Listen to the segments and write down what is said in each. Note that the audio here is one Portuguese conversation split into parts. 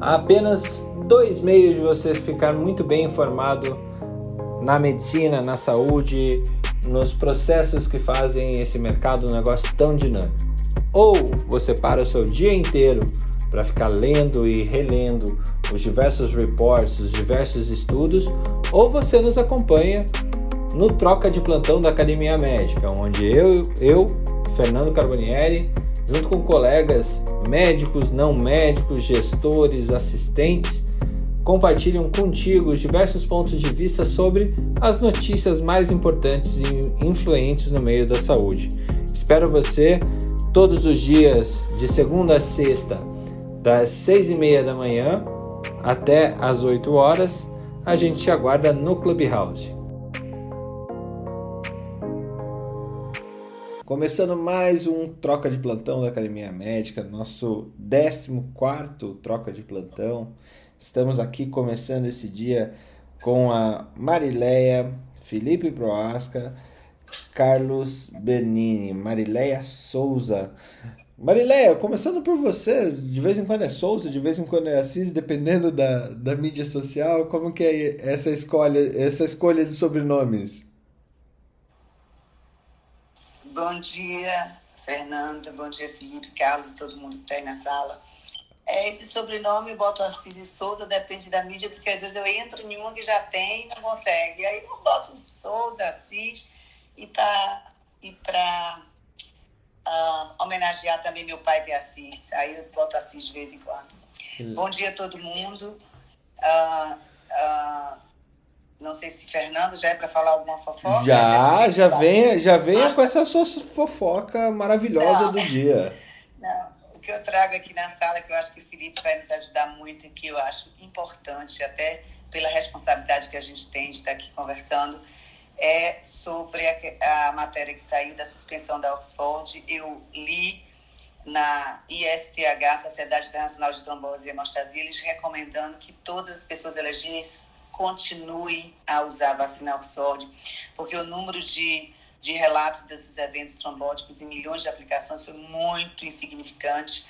Há apenas dois meios de você ficar muito bem informado na medicina, na saúde, nos processos que fazem esse mercado um negócio tão dinâmico. Ou você para o seu dia inteiro para ficar lendo e relendo os diversos reports, os diversos estudos, ou você nos acompanha no Troca de Plantão da Academia Médica, onde eu, eu Fernando Carbonieri, junto com colegas médicos, não médicos, gestores, assistentes, compartilham contigo os diversos pontos de vista sobre as notícias mais importantes e influentes no meio da saúde. Espero você todos os dias, de segunda a sexta, das seis e meia da manhã até as 8 horas. A gente te aguarda no Clubhouse. Começando mais um troca de plantão da Academia Médica, nosso 14 troca de plantão. Estamos aqui começando esse dia com a Marileia, Felipe Proasca, Carlos Bernini, Marileia Souza. Marileia, começando por você, de vez em quando é Souza, de vez em quando é Assis, dependendo da, da mídia social, como que é essa escolha, essa escolha de sobrenomes? Bom dia, Fernanda. Bom dia, Felipe, Carlos e todo mundo que está aí na sala. É, esse sobrenome eu boto Assis e Souza, depende da mídia, porque às vezes eu entro em uma que já tem e não consegue. Aí eu boto Souza, Assis, e para e pra, uh, homenagear também meu pai que é Assis. Aí eu boto Assis de vez em quando. Hum. Bom dia a todo mundo. Uh, uh, não sei se Fernando já é para falar alguma fofoca. Já, já venha, já venha com essa sua fofoca maravilhosa não. do dia. Não, o que eu trago aqui na sala, que eu acho que o Felipe vai nos ajudar muito e que eu acho importante, até pela responsabilidade que a gente tem de estar aqui conversando, é sobre a, a matéria que saiu da suspensão da Oxford. Eu li na ISTH, Sociedade Internacional de Trombose e Hemostasia, eles recomendando que todas as pessoas elegíveis continue a usar a vacina Oxford, porque o número de, de relatos desses eventos trombóticos em milhões de aplicações foi muito insignificante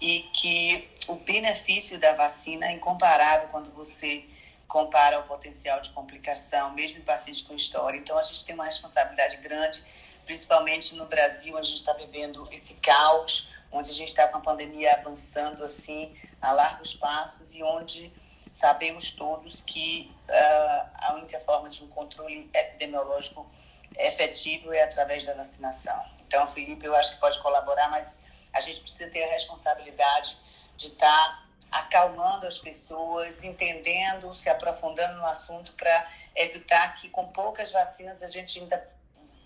e que o benefício da vacina é incomparável quando você compara o potencial de complicação, mesmo em pacientes com história. Então, a gente tem uma responsabilidade grande, principalmente no Brasil, onde a gente está vivendo esse caos, onde a gente está com a pandemia avançando assim a largos passos e onde sabemos todos que uh, a única forma de um controle epidemiológico efetivo é através da vacinação. Então, Felipe, eu acho que pode colaborar, mas a gente precisa ter a responsabilidade de estar tá acalmando as pessoas, entendendo, se aprofundando no assunto para evitar que com poucas vacinas a gente ainda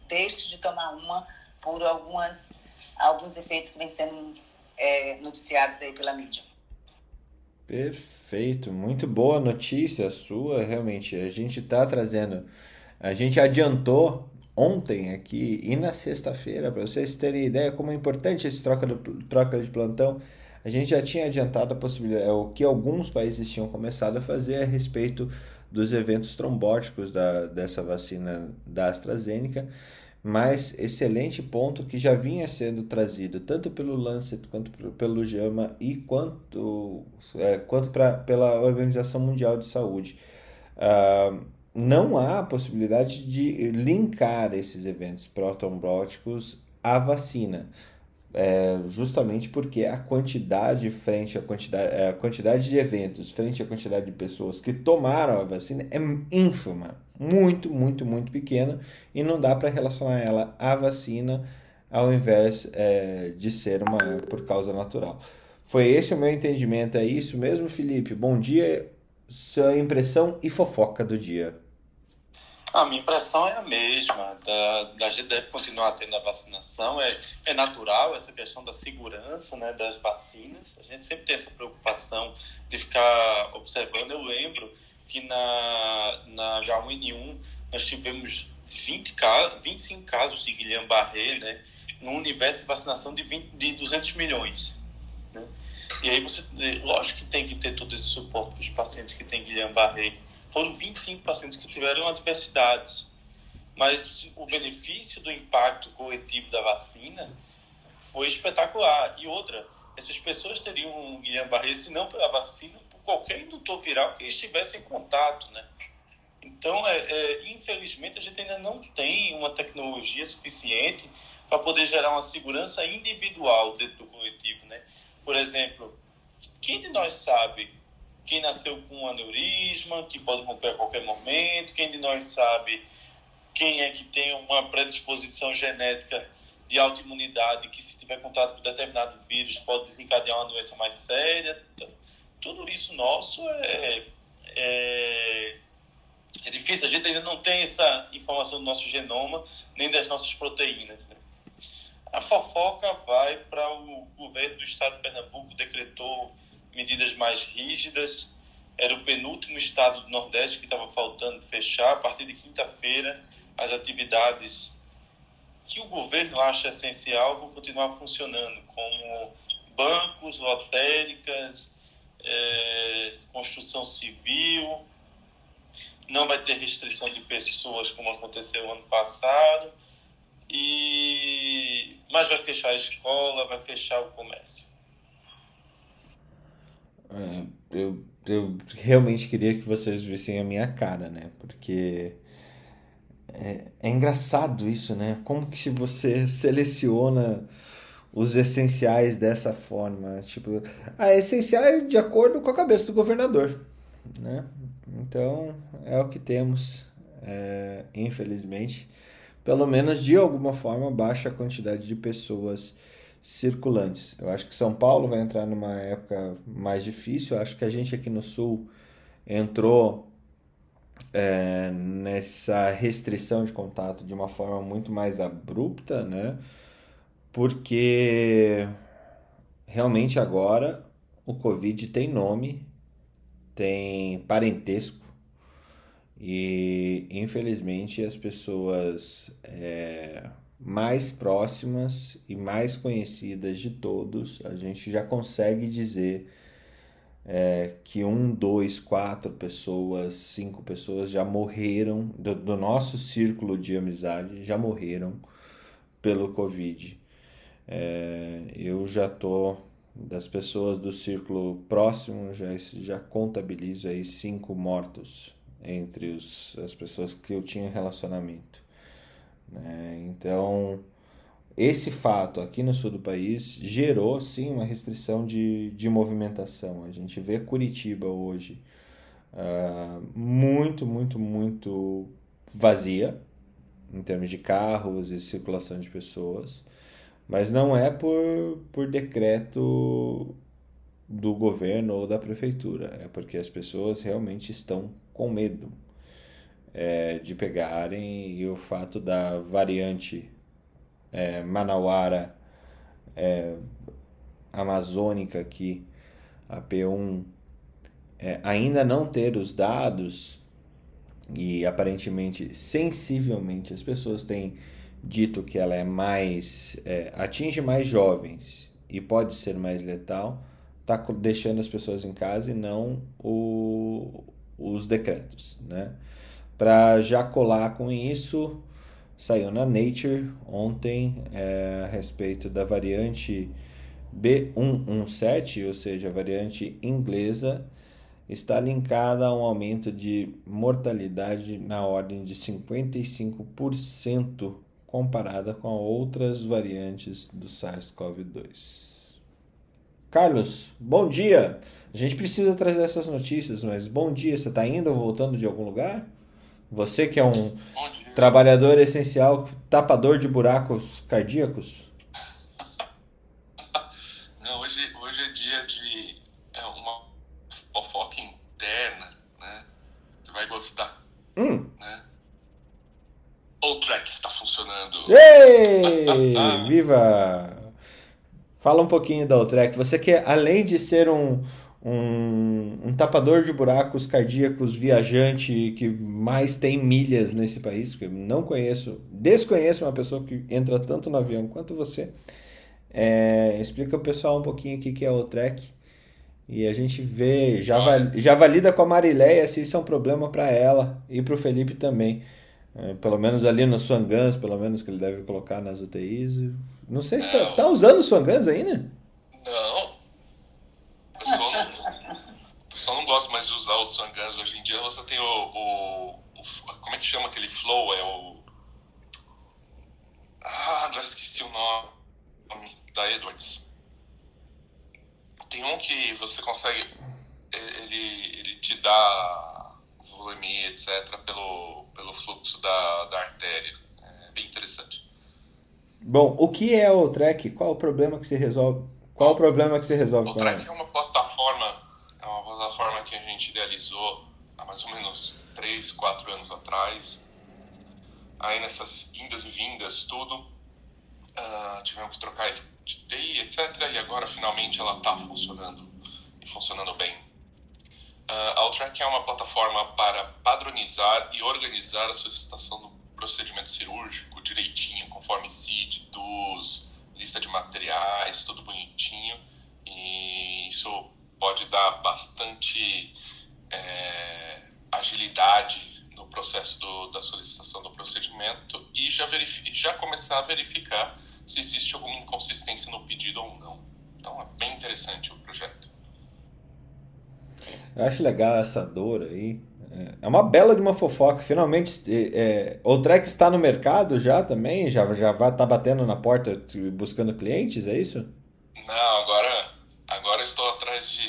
deixe de tomar uma por algumas alguns efeitos que vêm sendo é, noticiados aí pela mídia. Perfeito, muito boa notícia sua, realmente. A gente está trazendo, a gente adiantou ontem aqui e na sexta-feira, para vocês terem ideia como é importante esse troca, do, troca de plantão. A gente já tinha adiantado a possibilidade, é o que alguns países tinham começado a fazer a respeito dos eventos trombóticos da, dessa vacina da AstraZeneca mas excelente ponto que já vinha sendo trazido tanto pelo Lancet quanto pelo JAMA e quanto, é, quanto pra, pela Organização Mundial de Saúde. Uh, não há possibilidade de linkar esses eventos protrombóticos à vacina. É, justamente porque a quantidade frente à quantidade, a quantidade de eventos frente à quantidade de pessoas que tomaram a vacina é ínfima muito, muito, muito pequena e não dá para relacionar ela à vacina ao invés é, de ser uma por causa natural. Foi esse o meu entendimento, é isso mesmo, Felipe? Bom dia, sua impressão e fofoca do dia. A minha impressão é a mesma. Da, da gente deve continuar tendo a vacinação. É, é natural essa questão da segurança né, das vacinas. A gente sempre tem essa preocupação de ficar observando. Eu lembro que na, na H1N1 nós tivemos 20 casos, 25 casos de Guillain-Barré, né, num universo de vacinação de, 20, de 200 milhões. Né? E aí você, lógico que tem que ter todo esse suporte para os pacientes que têm Guillain-Barré. Foram 25 pacientes que tiveram adversidades, mas o benefício do impacto coletivo da vacina foi espetacular. E outra, essas pessoas teriam um Guillain-Barré se não pela vacina, qualquer indutor viral que estivesse em contato, né? Então, é, é, infelizmente, a gente ainda não tem uma tecnologia suficiente para poder gerar uma segurança individual dentro do coletivo, né? Por exemplo, quem de nós sabe quem nasceu com aneurisma, que pode romper a qualquer momento, quem de nós sabe quem é que tem uma predisposição genética de autoimunidade, que se tiver contato com determinado vírus pode desencadear uma doença mais séria. Então, tudo isso nosso é, é, é, difícil. A gente ainda não tem essa informação do nosso genoma, nem das nossas proteínas. Né? A fofoca vai para o governo do estado de Pernambuco, decretou medidas mais rígidas. Era o penúltimo estado do Nordeste que estava faltando fechar. A partir de quinta-feira, as atividades que o governo acha essencial vão continuar funcionando, como bancos, lotéricas, é, construção civil. Não vai ter restrição de pessoas, como aconteceu ano passado. E... Mas vai fechar a escola, vai fechar o comércio. É, eu, eu realmente queria que vocês vissem a minha cara, né? Porque é, é engraçado isso, né? Como que se você seleciona os essenciais dessa forma? Tipo, a essencial é de acordo com a cabeça do governador, né? Então, é o que temos, é, infelizmente. Pelo menos, de alguma forma, baixa a quantidade de pessoas circulantes. Eu acho que São Paulo vai entrar numa época mais difícil. Eu acho que a gente aqui no Sul entrou é, nessa restrição de contato de uma forma muito mais abrupta, né? Porque realmente agora o Covid tem nome, tem parentesco e infelizmente as pessoas é, mais próximas e mais conhecidas de todos, a gente já consegue dizer é, que um, dois, quatro pessoas, cinco pessoas já morreram do, do nosso círculo de amizade, já morreram pelo Covid. É, eu já tô das pessoas do círculo próximo já já contabilizo aí cinco mortos entre os, as pessoas que eu tinha relacionamento né? Então, esse fato aqui no sul do país gerou sim uma restrição de, de movimentação. A gente vê Curitiba hoje uh, muito, muito, muito vazia em termos de carros e circulação de pessoas, mas não é por, por decreto do governo ou da prefeitura, é porque as pessoas realmente estão com medo é, de pegarem e o fato da variante é, manauara é, amazônica aqui, a P1, é, ainda não ter os dados e aparentemente sensivelmente as pessoas têm dito que ela é mais é, atinge mais jovens e pode ser mais letal, está deixando as pessoas em casa e não o, os decretos, né? Para já colar com isso, saiu na Nature ontem é, a respeito da variante B117, ou seja, a variante inglesa, está linkada a um aumento de mortalidade na ordem de 55% comparada com outras variantes do SARS-CoV-2. Carlos, bom dia! A gente precisa trazer essas notícias, mas bom dia, você está indo ou voltando de algum lugar? Você que é um trabalhador essencial, tapador de buracos cardíacos? Não, hoje, hoje é dia de é uma fofoca interna, né? Você vai gostar. Hum. Né? O track está funcionando. Ei! Viva! Fala um pouquinho da Outrek. Você que, além de ser um, um, um tapador de buracos cardíacos viajante que mais tem milhas nesse país, porque eu não conheço, desconheço uma pessoa que entra tanto no avião quanto você. É, explica o pessoal um pouquinho o que é o Trek. E a gente vê, já, já valida com a Marileia se isso é um problema para ela e para o Felipe também. É, pelo menos ali no Swangans, pelo menos que ele deve colocar nas UTIs. Não sei se tá, tá usando o Swangans ainda? Não Hoje em dia você tem o, o, o, Como é que chama aquele flow? É o. Ah, agora esqueci o nome da Edwards. Tem um que você consegue. Ele, ele te dá volume, etc., pelo, pelo fluxo da, da artéria. É bem interessante. Bom, o que é o track? Qual o problema que se resolve? Qual o problema que se resolve o é uma plataforma, é uma plataforma que a gente idealizou há mais ou menos 3, 4 anos atrás. Aí nessas indas e vindas, tudo, uh, tivemos que trocar de TI, etc. E agora finalmente ela está funcionando e funcionando bem. Uh, a Altrack é uma plataforma para padronizar e organizar a solicitação do procedimento cirúrgico direitinho, conforme CID, DUS, lista de materiais, tudo bonitinho. E isso pode dar bastante é, agilidade no processo do, da solicitação do procedimento e já, já começar a verificar se existe alguma inconsistência no pedido ou não. Então é bem interessante o projeto. Eu acho legal essa dor aí. É uma bela de uma fofoca. Finalmente, é, o Trek está no mercado já também? Já, já vai estar tá batendo na porta buscando clientes, é isso? Não, agora, agora estou atrás de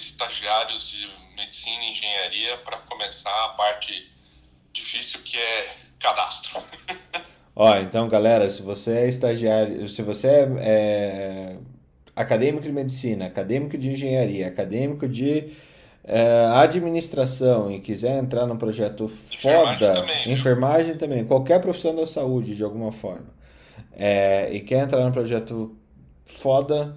estagiários de medicina e engenharia para começar a parte difícil que é cadastro. Ó, então galera, se você é estagiário, se você é, é acadêmico de medicina, acadêmico de engenharia, acadêmico de é, administração e quiser entrar num projeto foda, também, enfermagem também, qualquer profissão da saúde de alguma forma, é, e quer entrar num projeto foda,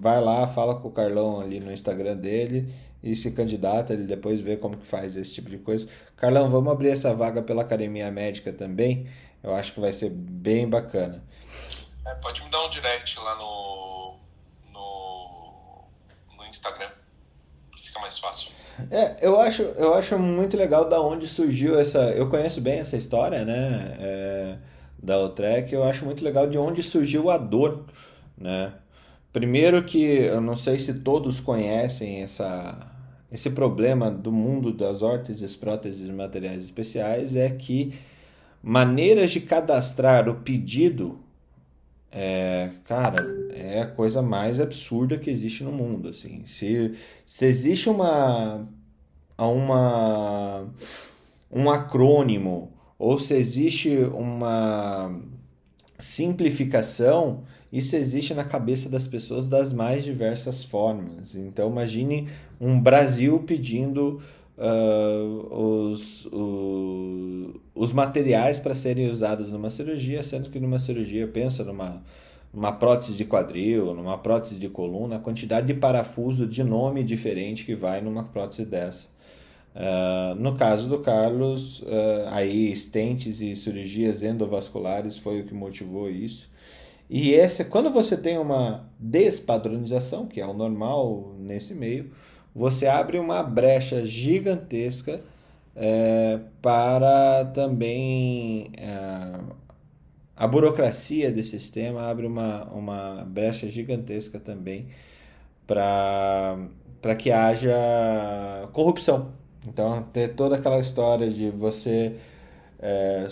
vai lá, fala com o Carlão ali no Instagram dele e se candidata, ele depois vê como que faz esse tipo de coisa. Carlão, vamos abrir essa vaga pela Academia Médica também, eu acho que vai ser bem bacana. É, pode me dar um direct lá no, no, no Instagram fica mais fácil. É, eu acho, eu acho muito legal da onde surgiu essa. Eu conheço bem essa história, né? É, da Utrec, eu acho muito legal de onde surgiu a dor, né? Primeiro que eu não sei se todos conhecem essa, esse problema do mundo das órteses, próteses e materiais especiais é que maneiras de cadastrar o pedido é, cara, é a coisa mais absurda que existe no mundo, assim. Se, se existe uma, uma um acrônimo ou se existe uma simplificação, isso existe na cabeça das pessoas das mais diversas formas. Então imagine um Brasil pedindo uh, os, o, os materiais para serem usados numa cirurgia, sendo que numa cirurgia, pensa numa, numa prótese de quadril, numa prótese de coluna, a quantidade de parafuso de nome diferente que vai numa prótese dessa. Uh, no caso do Carlos, uh, aí estentes e cirurgias endovasculares foi o que motivou isso. E esse, quando você tem uma despadronização, que é o normal nesse meio, você abre uma brecha gigantesca é, para também é, a burocracia desse sistema abre uma, uma brecha gigantesca também para que haja corrupção. Então, ter toda aquela história de você é,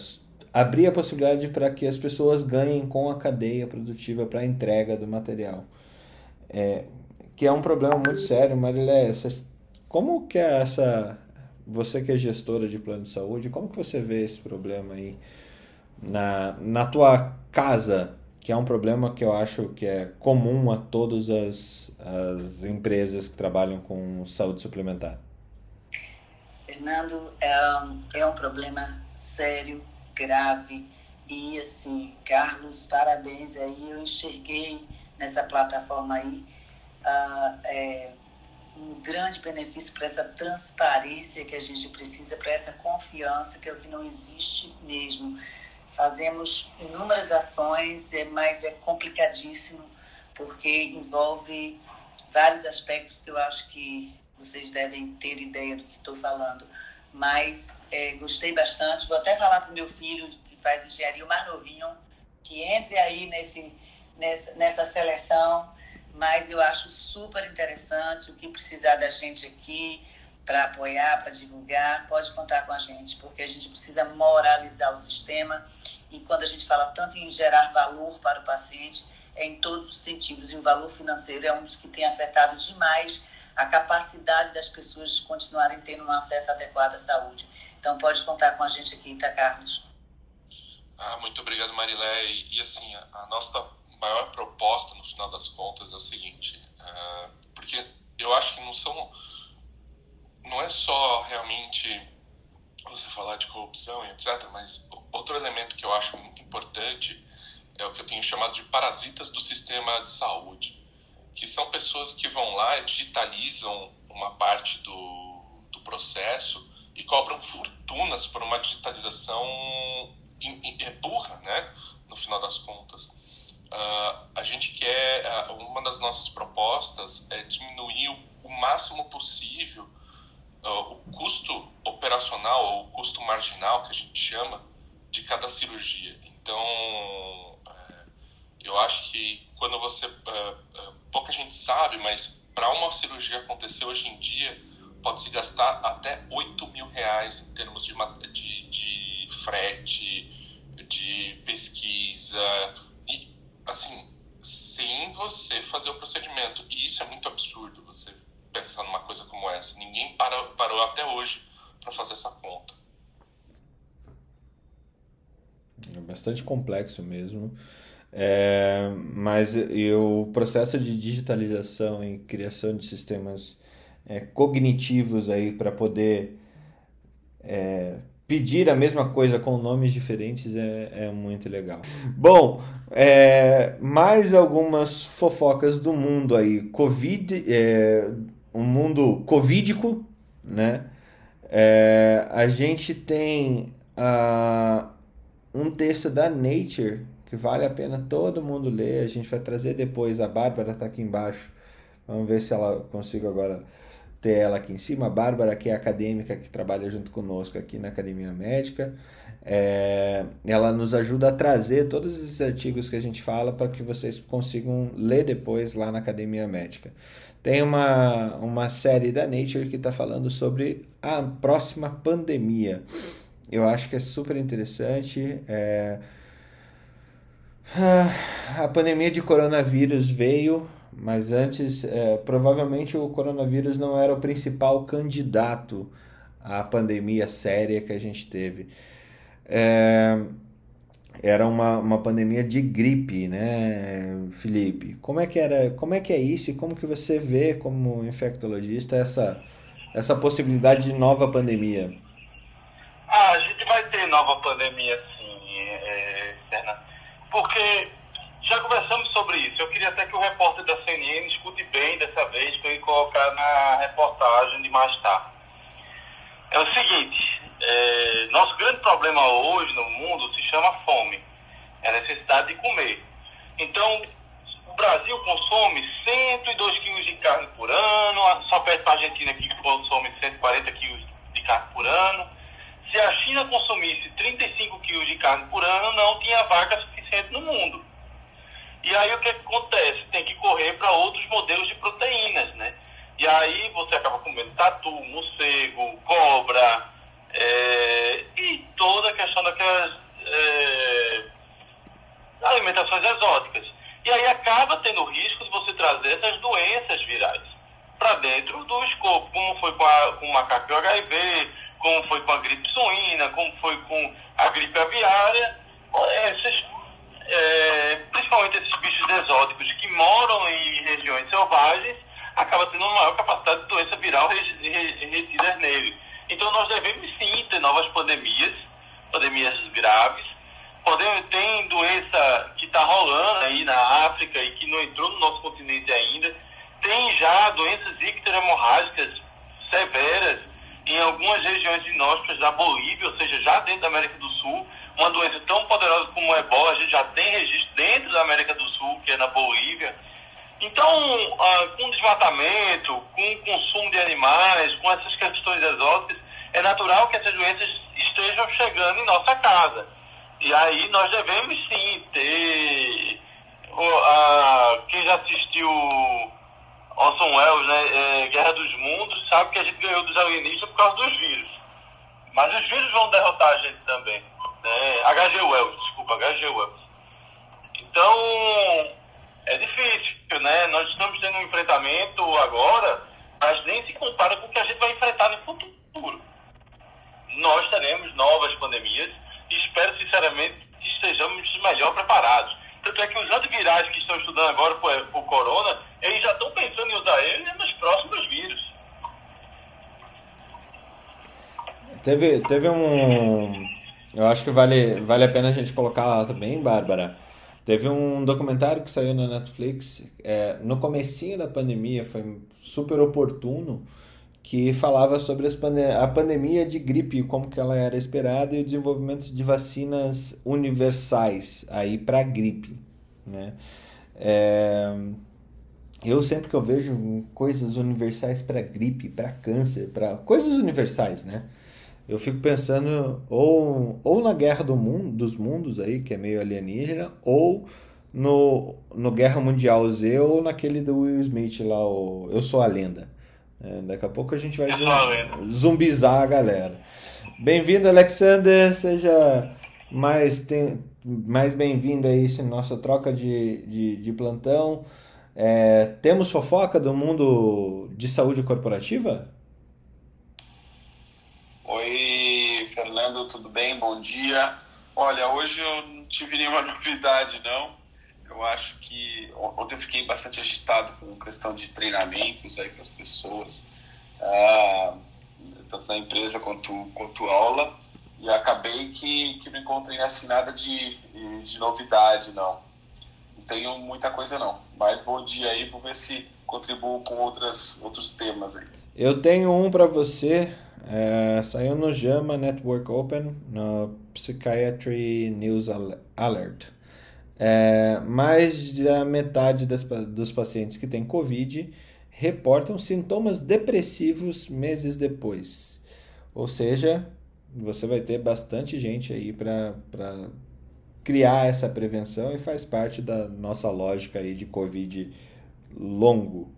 abrir a possibilidade para que as pessoas ganhem com a cadeia produtiva para a entrega do material. É, que é um problema muito sério, Marilé. Como que é essa... Você que é gestora de plano de saúde, como que você vê esse problema aí na, na tua casa, que é um problema que eu acho que é comum a todas as, as empresas que trabalham com saúde suplementar? Fernando, é um, é um problema sério, grave, e assim, Carlos, parabéns aí, eu enxerguei nessa plataforma aí uh, é, um grande benefício para essa transparência que a gente precisa, para essa confiança, que é o que não existe mesmo. Fazemos inúmeras ações, é, mas é complicadíssimo, porque envolve vários aspectos que eu acho que vocês devem ter ideia do que estou falando. Mas é, gostei bastante. Vou até falar para o meu filho, que faz engenharia, o mais novinho, que entre aí nesse, nessa, nessa seleção mas eu acho super interessante o que precisar da gente aqui. para apoiar, para divulgar, pode contar com a gente, porque a gente precisa moralizar o sistema e quando a gente fala tanto em gerar valor para o paciente, é em todos os sentidos, e o valor financeiro é um dos que tem afetado demais a capacidade das pessoas continuarem tendo um acesso adequado à saúde. Então pode contar com a gente aqui, tá, Carlos? Ah, muito obrigado, Marilé. E, e assim, a, a, nossa maior proposta, no final das contas, é o seguinte, uh, porque eu acho que não são não é só realmente você falar de corrupção e etc, mas outro elemento que eu acho muito importante é o que eu tenho chamado de parasitas do sistema de saúde, que são pessoas que vão lá digitalizam uma parte do, do processo e cobram fortunas por uma digitalização é burra, né? No final das contas. Uh, a gente quer, uh, uma das nossas propostas é diminuir o, o máximo possível uh, o custo operacional ou o custo marginal que a gente chama de cada cirurgia. Então, eu acho que quando você uh, pouca gente sabe, mas para uma cirurgia acontecer hoje em dia pode se gastar até 8 mil reais em termos de, de, de frete, de pesquisa e assim sem você fazer o procedimento. E isso é muito absurdo. Você pensar numa coisa como essa. Ninguém parou, parou até hoje para fazer essa conta. É bastante complexo mesmo. É, mas e o processo de digitalização e criação de sistemas é, cognitivos aí para poder é, pedir a mesma coisa com nomes diferentes é, é muito legal. Bom, é, mais algumas fofocas do mundo aí. Covid, é, um mundo covídico, né? É, a gente tem uh, um texto da Nature vale a pena todo mundo ler. A gente vai trazer depois. A Bárbara está aqui embaixo. Vamos ver se ela consigo agora ter ela aqui em cima. A Bárbara, que é acadêmica que trabalha junto conosco aqui na Academia Médica. É, ela nos ajuda a trazer todos esses artigos que a gente fala para que vocês consigam ler depois lá na Academia Médica. Tem uma, uma série da Nature que está falando sobre a próxima pandemia. Eu acho que é super interessante. É... A pandemia de coronavírus veio, mas antes, é, provavelmente o coronavírus não era o principal candidato à pandemia séria que a gente teve. É era uma, uma pandemia de gripe, né, Felipe? Como é que era, como é que é isso e como que você vê como infectologista essa essa possibilidade de nova pandemia? Ah, a gente vai ter nova pandemia. Porque já conversamos sobre isso. Eu queria até que o repórter da CNN escute bem dessa vez para ele colocar na reportagem de mais tarde. É o seguinte, é, nosso grande problema hoje no mundo se chama fome, é a necessidade de comer. Então, o Brasil consome 102 quilos de carne por ano, só perto da Argentina que consome 140 quilos de carne por ano. Se a China consumisse 35 quilos de carne por ano, não tinha suficiente no mundo. E aí o que, que acontece? Tem que correr para outros modelos de proteínas, né? E aí você acaba comendo tatu, morcego, cobra, é, e toda a questão daquelas é, alimentações exóticas. E aí acaba tendo risco de você trazer essas doenças virais para dentro do escopo, como foi com, a, com o macaco HIV, como foi com a gripe suína, como foi com a gripe aviária. Esses, é, principalmente esses bichos exóticos que moram em regiões selvagens, acaba tendo uma maior capacidade de doença viral retidas nele. Então nós devemos sim ter novas pandemias, pandemias graves. Podemos, tem doença que está rolando aí na África e que não entrou no nosso continente ainda. Tem já doenças icterohemorrágicas severas em algumas regiões inóspitas da Bolívia, ou seja, já dentro da América do Sul. Uma doença tão poderosa como o ebola, a gente já tem registro dentro da América do Sul, que é na Bolívia. Então, ah, com desmatamento, com o consumo de animais, com essas questões exóticas, é natural que essas doenças estejam chegando em nossa casa. E aí nós devemos sim ter. quem já assistiu Orson Welles, né, é, Guerra dos Mundos, sabe que a gente ganhou dos alienistas por causa dos vírus. Mas os vírus vão derrotar a gente também. Né? H.G. Wells, desculpa, H.G. Wells. Então, é difícil, né? Nós estamos tendo um enfrentamento agora, mas nem se compara com o que a gente vai enfrentar no futuro. Nós teremos novas pandemias e espero sinceramente que estejamos melhor preparados. Tanto é que os antivirais que estão estudando agora por corona, eles já estão pensando em usar ele nos próximos vírus. Teve, teve um. Eu acho que vale, vale a pena a gente colocar lá também, Bárbara. Teve um documentário que saiu na Netflix é, no comecinho da pandemia, foi super oportuno, que falava sobre pande a pandemia de gripe, como que ela era esperada e o desenvolvimento de vacinas universais aí para gripe, né? É, eu sempre que eu vejo coisas universais para gripe, para câncer, para coisas universais, né? Eu fico pensando ou, ou na Guerra do mundo, dos Mundos aí, que é meio alienígena, ou no, no Guerra Mundial Z ou naquele do Will Smith lá, o Eu Sou a Lenda. É, daqui a pouco a gente vai zum, zumbizar a galera. Bem-vindo, Alexander. Seja mais, tem, mais bem-vindo aí essa nossa troca de, de, de plantão. É, temos fofoca do mundo de saúde corporativa? Oi, Fernando, tudo bem? Bom dia. Olha, hoje eu não tive nenhuma novidade, não. Eu acho que ontem eu fiquei bastante agitado com questão de treinamentos aí para as pessoas, ah, tanto na empresa quanto, quanto aula, e acabei que, que não encontrei assim nada de, de novidade, não. Não tenho muita coisa, não. Mas bom dia aí, vou ver se contribuo com outras, outros temas aí. Eu tenho um para você é, saiu no JAMA Network Open, no Psychiatry News Alert. É, mais da metade das, dos pacientes que têm Covid reportam sintomas depressivos meses depois. Ou seja, você vai ter bastante gente aí para criar essa prevenção e faz parte da nossa lógica aí de Covid longo.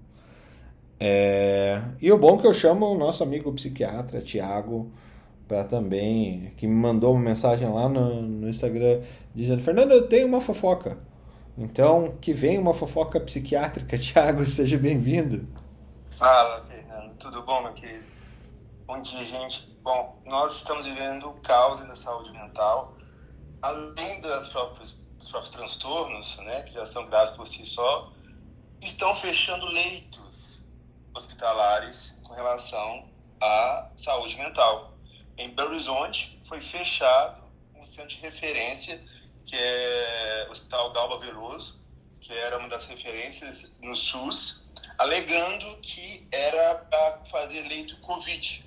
É, e o bom é que eu chamo o nosso amigo psiquiatra, Tiago, para também, que me mandou uma mensagem lá no, no Instagram dizendo: Fernando, eu tenho uma fofoca. Então, que venha uma fofoca psiquiátrica. Tiago, seja bem-vindo. Fala, Fernando. Tudo bom, meu querido? Bom dia, gente. Bom, nós estamos vivendo o caos da saúde mental. Além das próprias, dos próprios transtornos, né, que já são graves por si só, estão fechando leitos hospitalares com relação à saúde mental. Em Belo Horizonte foi fechado um centro de referência que é o Hospital Galba Veloso, que era uma das referências no SUS, alegando que era para fazer leito Covid,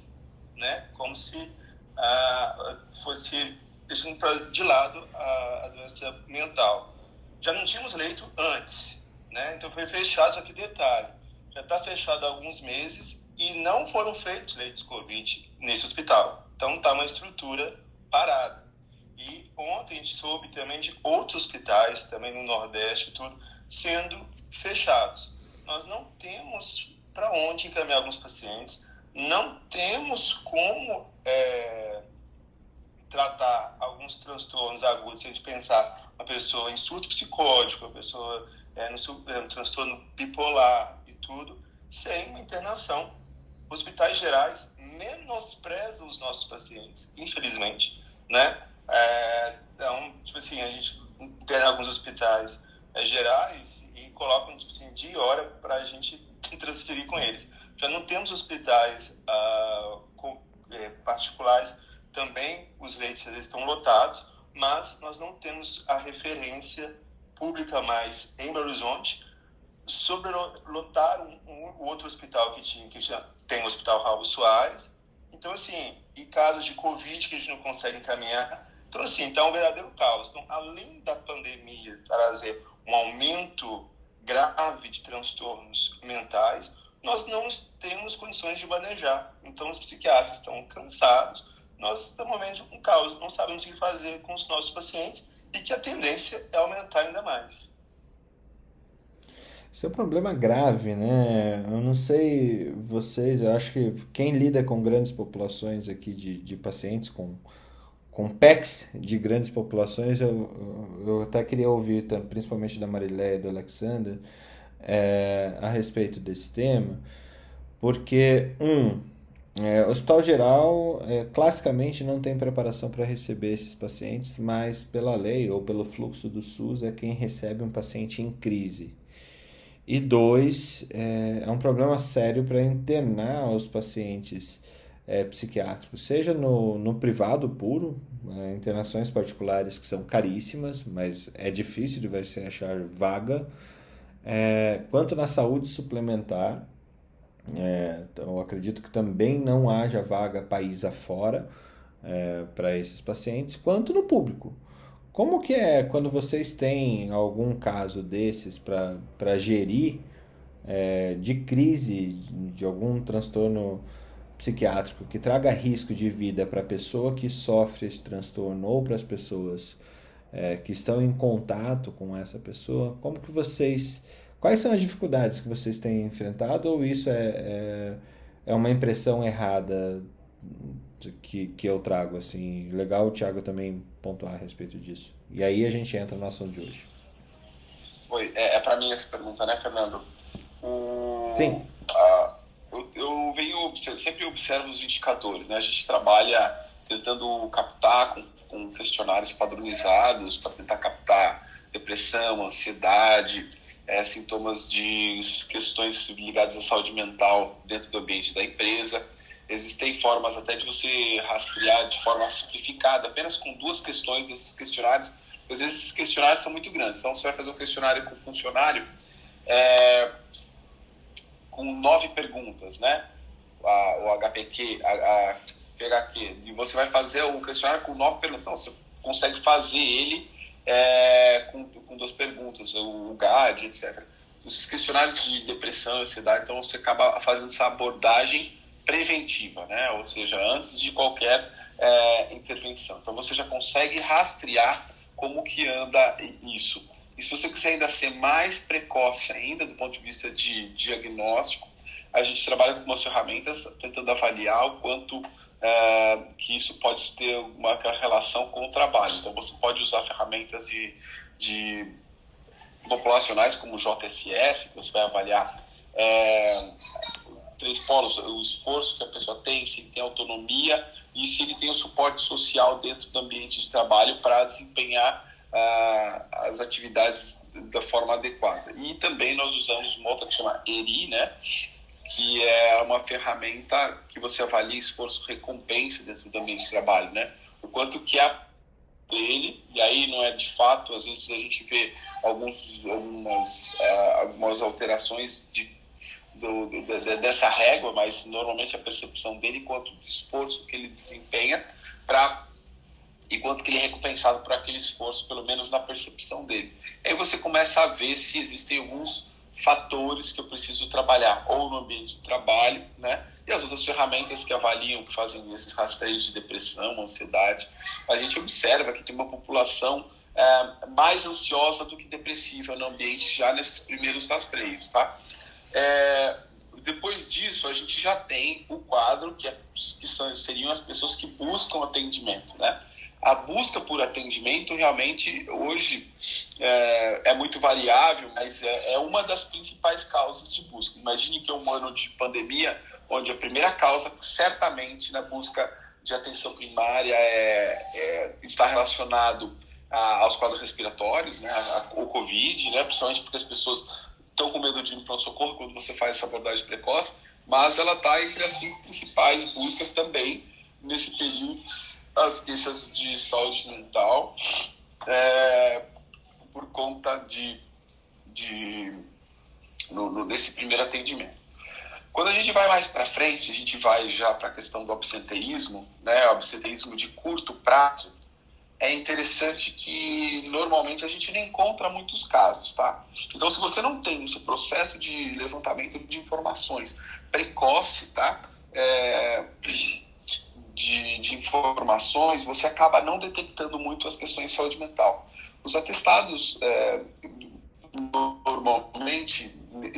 né? Como se ah, fosse deixando de lado a, a, doença mental. Já não tínhamos leito antes, né? Então foi fechado, só que detalhe, já está fechado há alguns meses e não foram feitos leitos Covid nesse hospital. Então está uma estrutura parada. E ontem a gente soube também de outros hospitais, também no Nordeste tudo, sendo fechados. Nós não temos para onde encaminhar alguns pacientes, não temos como é, tratar alguns transtornos agudos, se a gente pensar uma pessoa em surto psicótico, uma pessoa é, no, no transtorno bipolar, tudo, sem uma internação. Hospitais gerais menosprezam os nossos pacientes, infelizmente, né? É, então, tipo assim, a gente tem alguns hospitais é, gerais e colocam, tipo assim, de hora para a gente transferir com eles. Já não temos hospitais ah, é, particulares, também os leitos estão lotados, mas nós não temos a referência pública mais em Belo Horizonte, sobrelotaram um, outro hospital que tinha, que já tem o Hospital Raul Soares. Então, assim, e casos de Covid que a gente não consegue encaminhar. Então, assim, está um verdadeiro caos. Então, além da pandemia trazer um aumento grave de transtornos mentais, nós não temos condições de manejar. Então, os psiquiatras estão cansados, nós estamos vendo um caos, não sabemos o que fazer com os nossos pacientes e que a tendência é aumentar ainda mais. Isso é um problema grave, né? Eu não sei vocês, eu acho que quem lida com grandes populações aqui de, de pacientes com, com PECs de grandes populações, eu, eu até queria ouvir, principalmente da Mariléia e do Alexander, é, a respeito desse tema, porque, um, é, hospital geral é, classicamente não tem preparação para receber esses pacientes, mas pela lei ou pelo fluxo do SUS é quem recebe um paciente em crise. E dois, é, é um problema sério para internar os pacientes é, psiquiátricos, seja no, no privado puro, é, internações particulares que são caríssimas, mas é difícil de você achar vaga, é, quanto na saúde suplementar, é, então, eu acredito que também não haja vaga país afora é, para esses pacientes, quanto no público. Como que é quando vocês têm algum caso desses para gerir é, de crise, de algum transtorno psiquiátrico que traga risco de vida para a pessoa que sofre esse transtorno ou para as pessoas é, que estão em contato com essa pessoa? Como que vocês Quais são as dificuldades que vocês têm enfrentado ou isso é, é, é uma impressão errada que, que eu trago? Assim, legal o Thiago também pontuar a respeito disso. E aí a gente entra no assunto de hoje. Oi, é, é para mim essa pergunta, né, Fernando? O, Sim. A, eu, eu venho, sempre observo os indicadores, né? A gente trabalha tentando captar com, com questionários padronizados para tentar captar depressão, ansiedade, é, sintomas de questões ligadas à saúde mental dentro do ambiente da empresa. Existem formas até de você rastrear de forma simplificada, apenas com duas questões desses questionários. Às vezes esses questionários são muito grandes. Então, você vai fazer um questionário com funcionário é, com nove perguntas, né? A, o HPQ, a, a PHQ. E você vai fazer o questionário com nove perguntas. Então, você consegue fazer ele é, com, com duas perguntas, o, GAD, etc. Os questionários de depressão, ansiedade, então você acaba fazendo essa abordagem preventiva, né? ou seja, antes de qualquer é, intervenção. Então você já consegue rastrear como que anda isso. E se você quiser ainda ser mais precoce ainda do ponto de vista de diagnóstico, a gente trabalha com umas ferramentas tentando avaliar o quanto é, que isso pode ter uma relação com o trabalho. Então, você pode usar ferramentas de, de populacionais como o JSS, que você vai avaliar é, três polos, o esforço que a pessoa tem, se ele tem autonomia e se ele tem o suporte social dentro do ambiente de trabalho para desempenhar uh, as atividades da forma adequada. E também nós usamos uma outra que chama ERI, né? que é uma ferramenta que você avalia esforço-recompensa dentro do ambiente de trabalho, né? O quanto que é ele, e aí não é de fato, às vezes a gente vê alguns, algumas, uh, algumas alterações de, do, do, dessa régua, mas normalmente a percepção dele quanto do esforço que ele desempenha para e quanto que ele é recompensado por aquele esforço, pelo menos na percepção dele. Aí você começa a ver se existem alguns fatores que eu preciso trabalhar, ou no ambiente de trabalho, né? E as outras ferramentas que avaliam, que fazem esses rastreios de depressão, ansiedade. A gente observa que tem uma população é, mais ansiosa do que depressiva no ambiente já nesses primeiros rastreios, tá? É, depois disso, a gente já tem o quadro que, é, que são, seriam as pessoas que buscam atendimento, né? a busca por atendimento realmente hoje é, é muito variável, mas é, é, uma das principais causas de busca. Imagine que é um ano de pandemia, onde a primeira causa, certamente, na busca de atenção primária é, é está relacionado a, aos quadros respiratórios, né, o Covid, né, principalmente porque as pessoas estão com medo de ir no pronto-socorro quando você faz essa abordagem precoce, mas ela está entre as cinco principais buscas também nesse período as queixas de saúde mental é, por conta de, de no, no, nesse primeiro atendimento. Quando a gente vai mais para frente, a gente vai já para a questão do absenteísmo, né, o absenteísmo de curto prazo, é interessante que normalmente a gente não encontra muitos casos, tá? Então, se você não tem esse processo de levantamento de informações precoce, tá? É, de, de informações, você acaba não detectando muito as questões de saúde mental. Os atestados, é, normalmente,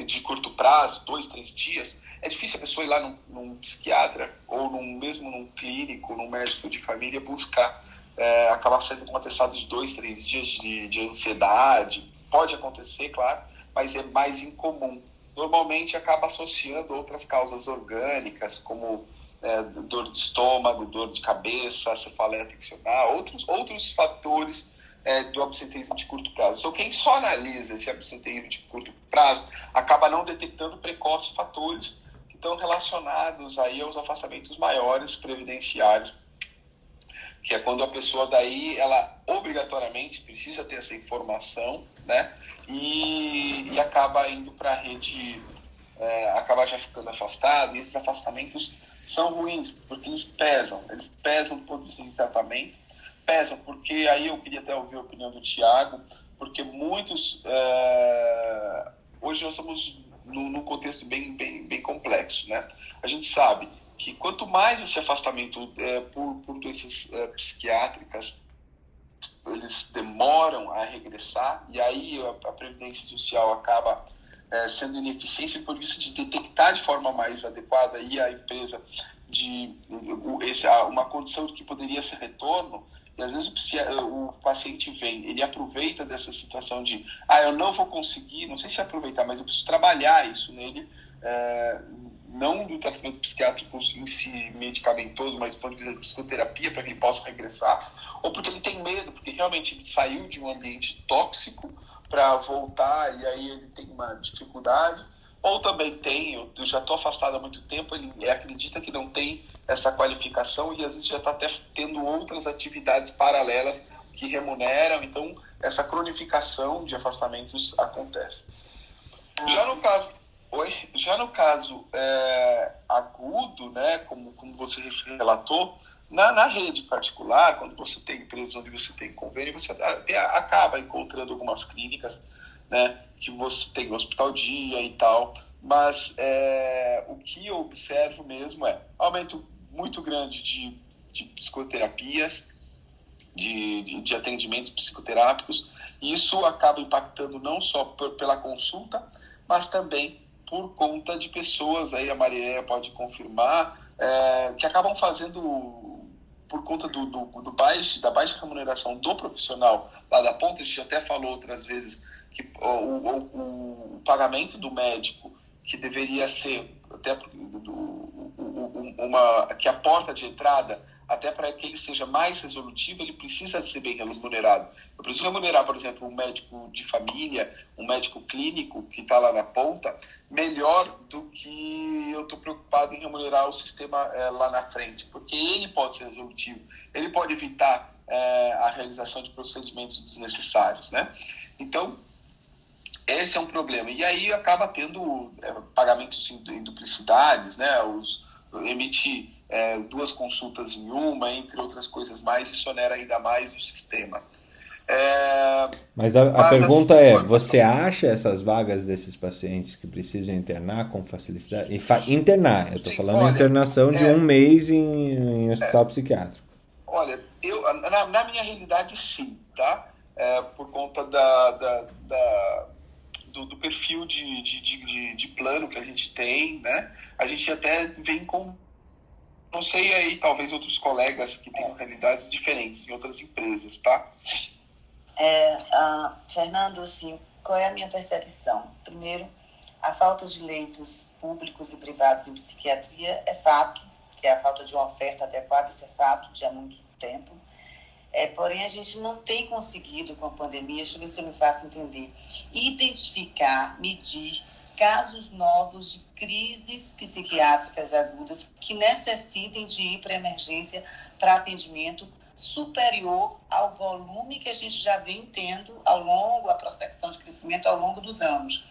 de curto prazo, dois, três dias, é difícil a pessoa ir lá num, num psiquiatra ou num, mesmo num clínico, num médico de família buscar é, acabar com um atestado de dois, três dias de, de ansiedade. Pode acontecer, claro, mas é mais incomum. Normalmente acaba associando outras causas orgânicas, como é, dor de estômago, dor de cabeça, cefaleia infeccional, outros, outros fatores é, do absenteísmo de curto prazo. Então, quem só analisa esse absenteísmo de curto prazo acaba não detectando precoce fatores que estão relacionados aí aos afastamentos maiores previdenciários, que é quando a pessoa daí, ela obrigatoriamente precisa ter essa informação, né? E, e acaba indo para a rede, é, acaba já ficando afastado, e esses afastamentos são ruins, porque eles pesam, eles pesam do ponto de vista de tratamento, pesam, porque aí eu queria até ouvir a opinião do Tiago, porque muitos. É, hoje nós num, num contexto bem, bem, bem complexo, né? A gente sabe que quanto mais esse afastamento é, por, por doenças é, psiquiátricas eles demoram a regressar e aí a, a previdência social acaba é, sendo ineficiente por vista de detectar de forma mais adequada e a empresa de uma condição de que poderia ser retorno e às vezes o, o, paciente vem, ele aproveita dessa situação de, ah, eu não vou conseguir, não sei se aproveitar, mas eu preciso trabalhar isso nele, é, não do tratamento psiquiátrico em si medicamentoso, mas do ponto de vista de psicoterapia, para que ele possa regressar, ou porque ele tem medo, porque realmente ele saiu de um ambiente tóxico para voltar e aí ele tem uma dificuldade, ou também tem, eu já estou afastado há muito tempo, ele acredita que não tem essa qualificação e às vezes já está até tendo outras atividades paralelas que remuneram, então essa cronificação de afastamentos acontece. Já no caso, oi, já no caso é, agudo, né, como, como você relatou, na, na rede particular, quando você tem empresas onde você tem convênio, você acaba encontrando algumas clínicas né, que você tem hospital dia e tal, mas é, o que eu observo mesmo é aumento muito grande de, de psicoterapias, de, de, de, atendimentos psicoterápicos, e isso acaba impactando não só por, pela consulta, mas também por conta de pessoas, aí a Maria pode confirmar, é, que acabam fazendo por conta do, do, do baixo, da baixa remuneração do profissional lá da ponta, a gente até falou outras vezes que o, o, o pagamento do médico, que deveria ser até uma que a porta de entrada até para que ele seja mais resolutivo, ele precisa ser bem remunerado. Eu preciso remunerar, por exemplo, um médico de família, um médico clínico que está lá na ponta, melhor do que eu estou preocupado em remunerar o sistema é, lá na frente, porque ele pode ser resolutivo, ele pode evitar é, a realização de procedimentos desnecessários, né? Então, esse é um problema. E aí acaba tendo é, pagamentos em duplicidades, né? Os, emitir é, duas consultas em uma, entre outras coisas mais, isso onera ainda mais o sistema. É, mas a, a pergunta assim, é: você acha essas vagas desses pacientes que precisam internar com facilidade? Internar, eu estou falando olha, internação de é, um mês em, em hospital é, psiquiátrico. Olha, eu, na, na, minha realidade, sim, tá? É, por conta da, da, da do, do, perfil de, de, de, de, plano que a gente tem, né? A gente até vem com. Não sei aí, talvez outros colegas que tenham realidades diferentes em outras empresas, tá? É, uh, Fernando, assim, qual é a minha percepção? Primeiro, a falta de leitos públicos e privados em psiquiatria é fato, que é a falta de uma oferta adequada, isso é fato de há muito tempo. É, porém, a gente não tem conseguido com a pandemia, deixa eu ver se eu me faço entender, identificar, medir casos novos de crises psiquiátricas agudas que necessitem de ir para emergência para atendimento superior ao volume que a gente já vem tendo ao longo, a prospecção de crescimento ao longo dos anos.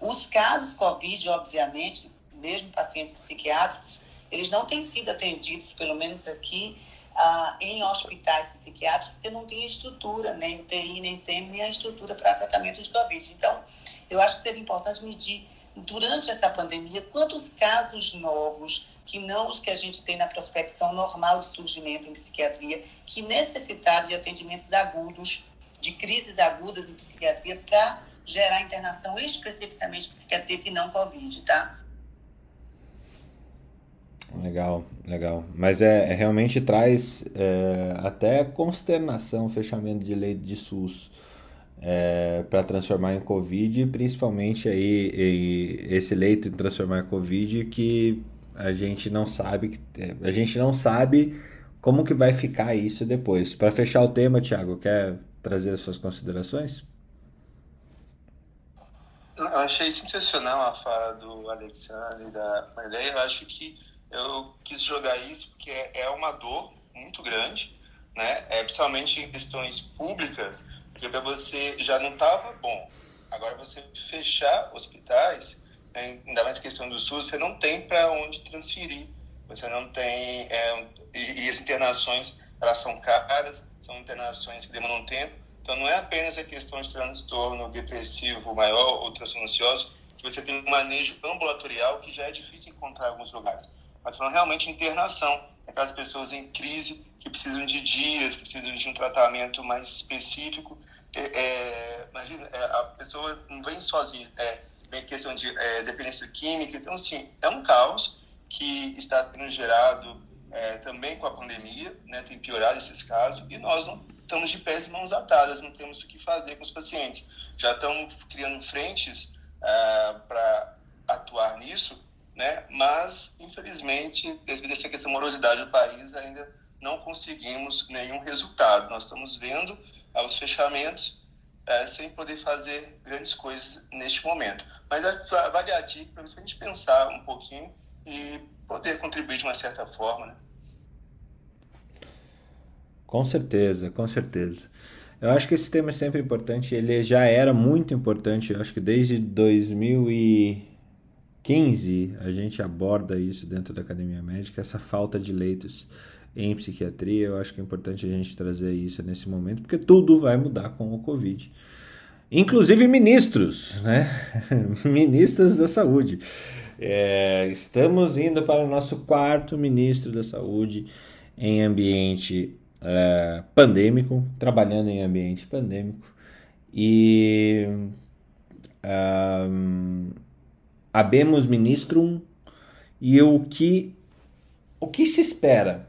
Os casos COVID, obviamente, mesmo pacientes psiquiátricos, eles não têm sido atendidos, pelo menos aqui, ah, em hospitais psiquiátricos, porque não tem estrutura, nem UTI, nem SEM, nem a estrutura para tratamento de Covid. Então, eu acho que seria importante medir, durante essa pandemia, quantos casos novos, que não os que a gente tem na prospecção normal de surgimento em psiquiatria, que necessitaram de atendimentos agudos, de crises agudas em psiquiatria, para gerar internação especificamente psiquiatria e não Covid, tá? Legal, legal. Mas é, é realmente traz é, até consternação o fechamento de lei de SUS é, para transformar em Covid, principalmente aí em esse leito de transformar em Covid que a gente não sabe a gente não sabe como que vai ficar isso depois. Para fechar o tema, Thiago, quer trazer as suas considerações? Eu achei sensacional a fala do Alexandre da Maria. Eu acho que eu quis jogar isso porque é uma dor muito grande, né? É, principalmente em questões públicas, porque para você já não estava bom. Agora você fechar hospitais, né, ainda mais questão do SUS, você não tem para onde transferir. Você não tem é, e, as internações elas são caras, são internações que demoram tempo. Então não é apenas a questão de transtorno depressivo maior ou transtorno ansioso, que você tem um manejo ambulatorial que já é difícil encontrar em alguns lugares mas falando realmente internação, aquelas pessoas em crise que precisam de dias, que precisam de um tratamento mais específico. É, é, imagina, é, a pessoa não vem sozinha, é, vem questão de é, dependência química, então, assim, é um caos que está sendo gerado é, também com a pandemia, né, tem piorado esses casos, e nós não estamos de pés e mãos atadas, não temos o que fazer com os pacientes. Já estamos criando frentes ah, para atuar nisso, né? Mas, infelizmente, devido a essa questão morosidade do país, ainda não conseguimos nenhum resultado. Nós estamos vendo ah, os fechamentos é, sem poder fazer grandes coisas neste momento. Mas vale a dica para a gente pensar um pouquinho e poder contribuir de uma certa forma, né? Com certeza, com certeza. Eu acho que esse tema é sempre importante. Ele já era muito importante, eu acho que desde 2000 e 15, a gente aborda isso dentro da academia médica, essa falta de leitos em psiquiatria. Eu acho que é importante a gente trazer isso nesse momento, porque tudo vai mudar com o Covid. Inclusive ministros, né? Ministros da saúde. É, estamos indo para o nosso quarto ministro da saúde em ambiente é, pandêmico, trabalhando em ambiente pandêmico. E. Um, habemus ministrum e o que o que se espera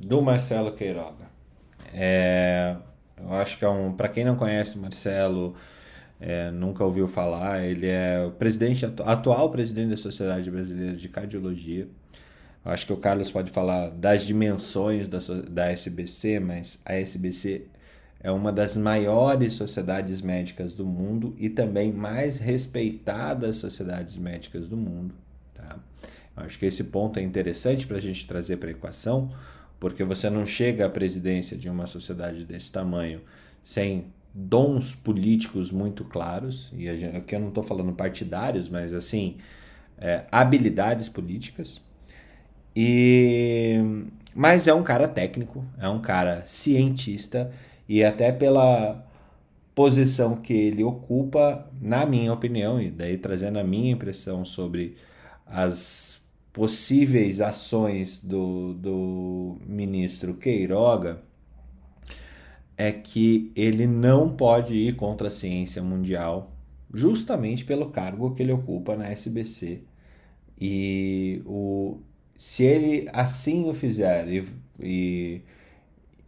do Marcelo Queiroga. É, eu acho que é um para quem não conhece Marcelo é, nunca ouviu falar, ele é o presidente atual presidente da Sociedade Brasileira de Cardiologia. Eu acho que o Carlos pode falar das dimensões da, da SBC, mas a SBC é uma das maiores sociedades médicas do mundo e também mais respeitadas sociedades médicas do mundo. Tá? Acho que esse ponto é interessante para a gente trazer para a equação, porque você não chega à presidência de uma sociedade desse tamanho sem dons políticos muito claros, e aqui eu não estou falando partidários, mas assim, é, habilidades políticas. E mas é um cara técnico, é um cara cientista e até pela posição que ele ocupa, na minha opinião, e daí trazendo a minha impressão sobre as possíveis ações do, do ministro Queiroga, é que ele não pode ir contra a ciência mundial, justamente pelo cargo que ele ocupa na SBC. E o, se ele assim o fizer e, e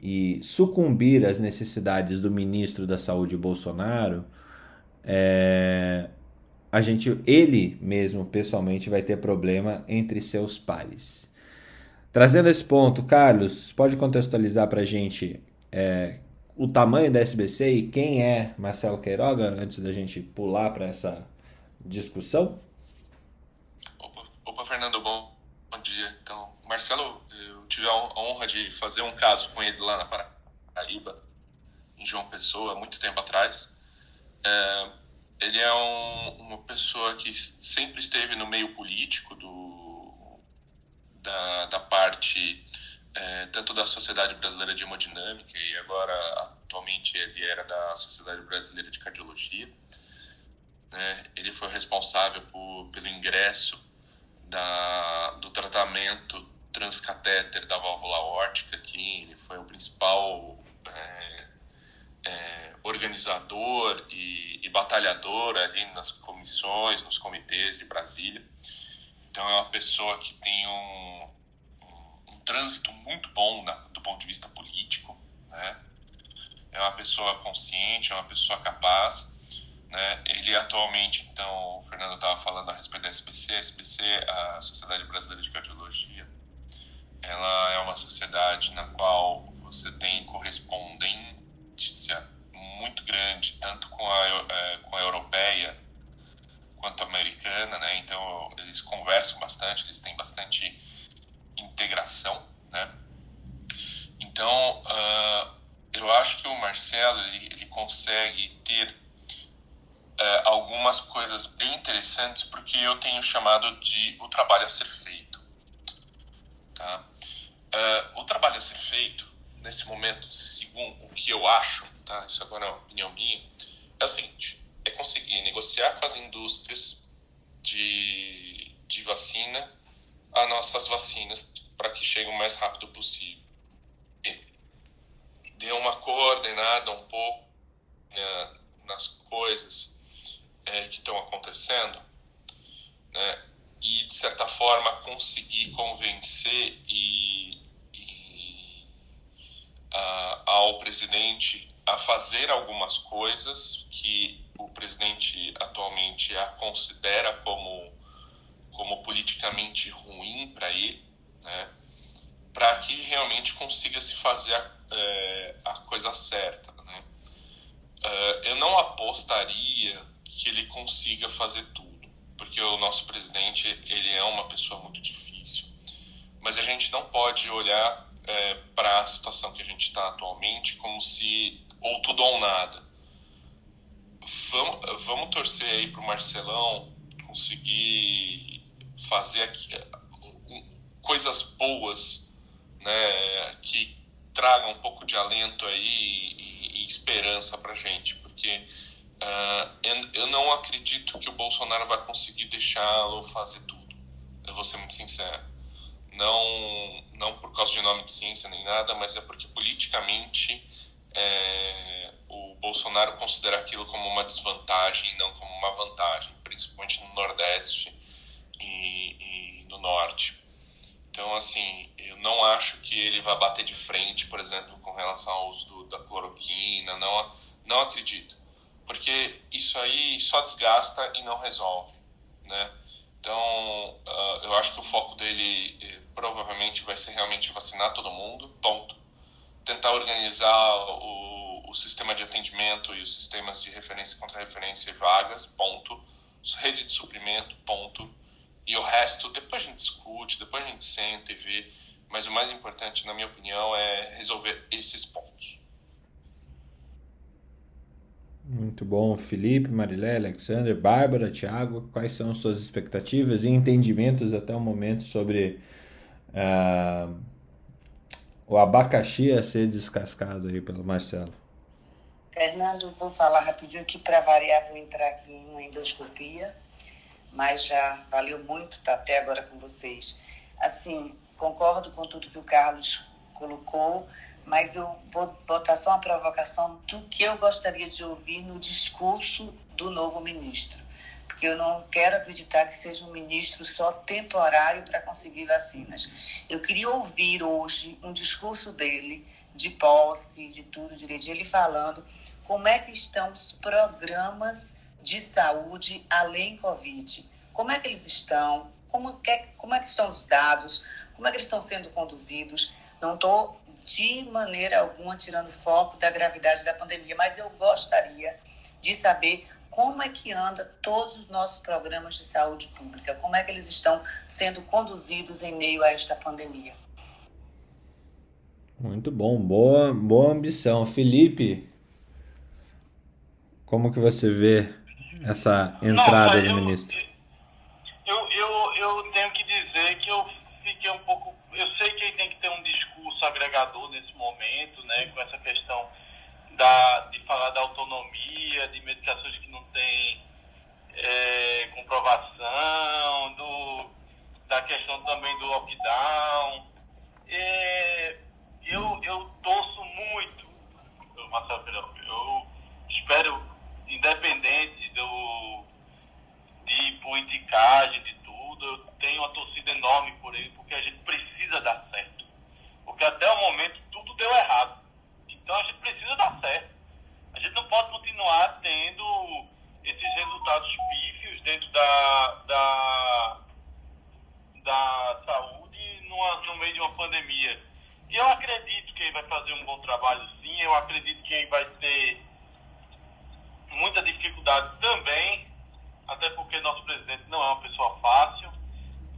e sucumbir às necessidades do ministro da Saúde Bolsonaro, é, a gente, ele mesmo pessoalmente vai ter problema entre seus pares. Trazendo esse ponto, Carlos, pode contextualizar para a gente é, o tamanho da SBC e quem é Marcelo Queiroga antes da gente pular para essa discussão? Opa, opa, Fernando, bom, bom dia. Então, Marcelo tive a honra de fazer um caso com ele lá na Paraíba, em João Pessoa, muito tempo atrás. É, ele é um, uma pessoa que sempre esteve no meio político do, da, da parte é, tanto da Sociedade Brasileira de Hemodinâmica e agora atualmente ele era da Sociedade Brasileira de Cardiologia. É, ele foi responsável por, pelo ingresso da, do tratamento transcatéter da válvula órtica aqui, ele foi o principal é, é, organizador e, e, batalhador ali nas comissões, nos comitês de Brasília. Então é uma pessoa que tem um, um, um trânsito muito bom na, do ponto de vista político, né? É uma pessoa consciente, é uma pessoa capaz. Né? Ele atualmente, então, o Fernando estava falando a respeito da SBC, a SBC, a Sociedade Brasileira de Cardiologia, ela é uma sociedade na qual você tem correspondência muito grande, tanto com a, é, com a europeia quanto a americana, né? Então eles conversam bastante, eles têm bastante integração, né? Então uh, eu acho que o Marcelo ele, ele consegue ter uh, algumas coisas bem interessantes porque eu tenho chamado de o trabalho a ser feito, tá? Uh, o trabalho a ser feito nesse momento, segundo o que eu acho, tá? Isso agora é uma opinião minha, é o seguinte: é conseguir negociar com as indústrias de, de vacina as nossas vacinas para que cheguem o mais rápido possível. Dê uma coordenada um pouco né, nas coisas é, que estão acontecendo, né? E de certa forma conseguir convencer e ao presidente a fazer algumas coisas que o presidente atualmente a considera como, como politicamente ruim para ele, né? para que realmente consiga se fazer a, é, a coisa certa. Né? Uh, eu não apostaria que ele consiga fazer tudo, porque o nosso presidente ele é uma pessoa muito difícil. Mas a gente não pode olhar é, para a situação que a gente está atualmente como se ou tudo ou nada. Vamos, vamos torcer aí para o Marcelão conseguir fazer aqui, coisas boas, né, que tragam um pouco de alento aí e, e esperança para gente, porque uh, eu não acredito que o Bolsonaro vai conseguir deixá-lo fazer tudo. Eu vou ser muito sincero não, não por causa de nome de ciência nem nada, mas é porque politicamente é, o Bolsonaro considera aquilo como uma desvantagem não como uma vantagem, principalmente no Nordeste e, e no Norte. Então, assim, eu não acho que ele vai bater de frente, por exemplo, com relação ao uso do, da cloroquina, não, não acredito. Porque isso aí só desgasta e não resolve, né? Então, uh, eu acho que o foco dele eh, provavelmente vai ser realmente vacinar todo mundo, ponto. Tentar organizar o, o sistema de atendimento e os sistemas de referência contra referência e vagas, ponto. Rede de suprimento, ponto. E o resto, depois a gente discute, depois a gente senta e vê. Mas o mais importante, na minha opinião, é resolver esses pontos. Muito bom, Felipe, Marilé, Alexander, Bárbara, Thiago, quais são suas expectativas e entendimentos até o momento sobre uh, o abacaxi a ser descascado aí pelo Marcelo? Fernando, vou falar rapidinho que para variar vou entrar aqui em uma endoscopia, mas já valeu muito estar até agora com vocês. Assim, concordo com tudo que o Carlos colocou, mas eu vou botar só uma provocação do que eu gostaria de ouvir no discurso do novo ministro. Porque eu não quero acreditar que seja um ministro só temporário para conseguir vacinas. Eu queria ouvir hoje um discurso dele, de posse, de tudo direitinho, ele falando como é que estão os programas de saúde além Covid. Como é que eles estão? Como é, como é que estão os dados? Como é que eles estão sendo conduzidos? Não estou de maneira alguma tirando foco da gravidade da pandemia, mas eu gostaria de saber como é que anda todos os nossos programas de saúde pública, como é que eles estão sendo conduzidos em meio a esta pandemia. Muito bom, boa, boa ambição. Felipe, como que você vê essa entrada Nossa, do eu, ministro? Eu, eu, eu tenho que dizer que eu fiquei um pouco eu sei que tem que ter um discurso agregador nesse momento, né, com essa questão da, de falar da autonomia, de medicações que não têm é, comprovação, do, da questão também do lockdown. É, eu, eu torço muito, Marcelo Pirão, eu espero, independente do, de politicagem, de tudo, eu tenho uma torcida enorme por ele, porque a gente precisa dar certo porque até o momento tudo deu errado. Então a gente precisa dar certo. A gente não pode continuar tendo esses resultados pífios dentro da, da, da saúde numa, no meio de uma pandemia. E eu acredito que ele vai fazer um bom trabalho sim, eu acredito que ele vai ter muita dificuldade também, até porque nosso presidente não é uma pessoa fácil,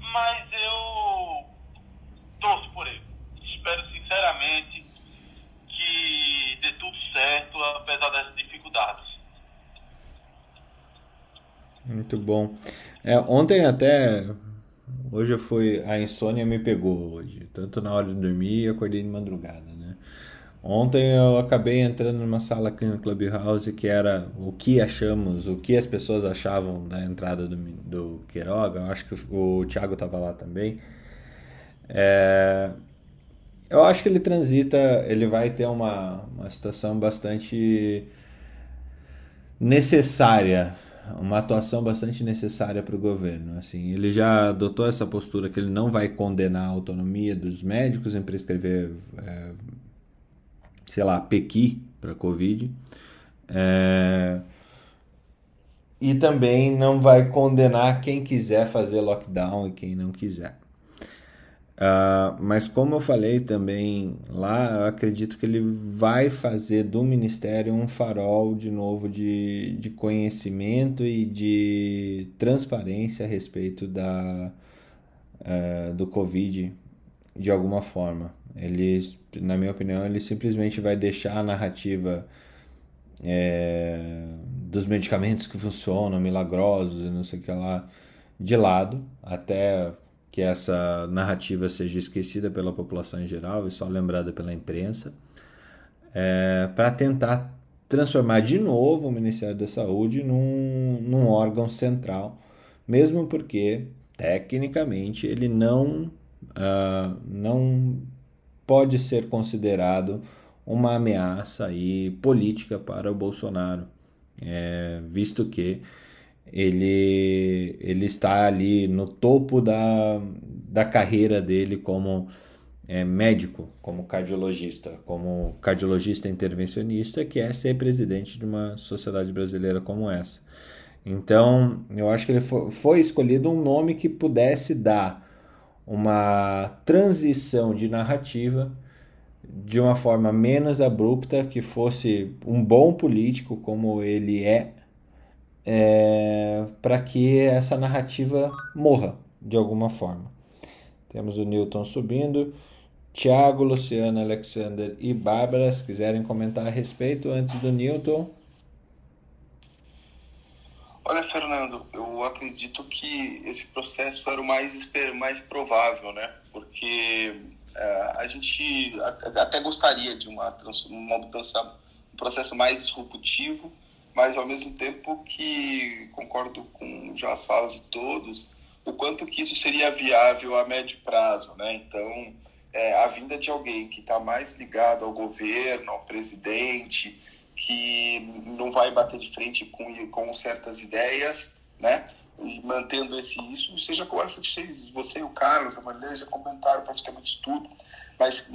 mas eu torço por ele. Espero sinceramente que dê tudo certo, apesar das dificuldades. Muito bom. É, ontem até. Hoje eu fui. A insônia me pegou hoje. Tanto na hora de dormir e acordei de madrugada, né? Ontem eu acabei entrando numa sala aqui no Clubhouse que era o que achamos, o que as pessoas achavam da entrada do, do Queiroga. Eu acho que o, o Thiago estava lá também. É, eu acho que ele transita, ele vai ter uma, uma situação bastante necessária uma atuação bastante necessária para o governo. Assim, ele já adotou essa postura que ele não vai condenar a autonomia dos médicos em prescrever, é, sei lá, pequi para Covid. É, e também não vai condenar quem quiser fazer lockdown e quem não quiser. Uh, mas como eu falei também lá, eu acredito que ele vai fazer do Ministério um farol de novo de, de conhecimento e de transparência a respeito da, uh, do Covid de alguma forma. Ele, na minha opinião, ele simplesmente vai deixar a narrativa é, dos medicamentos que funcionam, milagrosos e não sei o que lá, de lado, até que essa narrativa seja esquecida pela população em geral e só lembrada pela imprensa, é, para tentar transformar de novo o Ministério da Saúde num, num órgão central, mesmo porque, tecnicamente, ele não, uh, não pode ser considerado uma ameaça aí política para o Bolsonaro, é, visto que ele, ele está ali no topo da, da carreira dele como é, médico, como cardiologista, como cardiologista intervencionista, que é ser presidente de uma sociedade brasileira como essa. Então, eu acho que ele foi, foi escolhido um nome que pudesse dar uma transição de narrativa de uma forma menos abrupta, que fosse um bom político como ele é, é, para que essa narrativa morra de alguma forma. Temos o Newton subindo. Tiago, Luciano, Alexander e Bárbara, se quiserem comentar a respeito antes do Newton. Olha, Fernando, eu acredito que esse processo era o mais, mais provável, né? Porque é, a gente até gostaria de uma, uma mudança, um processo mais disruptivo, mas ao mesmo tempo que concordo com já as falas de todos, o quanto que isso seria viável a médio prazo, né? Então, é, a vinda de alguém que está mais ligado ao governo, ao presidente, que não vai bater de frente com, com certas ideias, né? E mantendo esse isso, seja com essa que você e o Carlos, a Maria já comentaram praticamente tudo, mas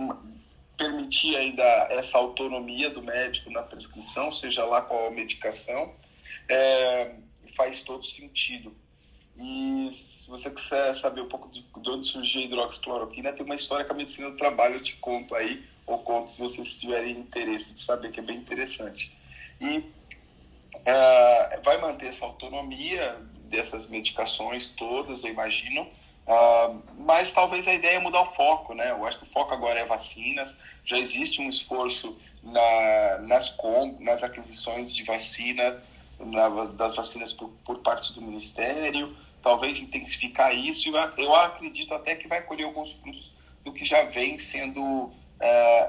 permitir ainda essa autonomia do médico na prescrição, seja lá qual a medicação, é, faz todo sentido. E se você quiser saber um pouco de, de onde surgiu a hidroxicloroquina, tem uma história que a medicina do trabalho eu te conto aí, ou conto se vocês tiverem interesse de saber, que é bem interessante. E é, vai manter essa autonomia dessas medicações todas, eu imagino, Uh, mas talvez a ideia é mudar o foco, né? Eu acho que o foco agora é vacinas. Já existe um esforço na, nas, com, nas aquisições de vacina, na, das vacinas por, por, parte do Ministério. Talvez intensificar isso. Eu, eu acredito até que vai colher alguns frutos do que já vem sendo uh,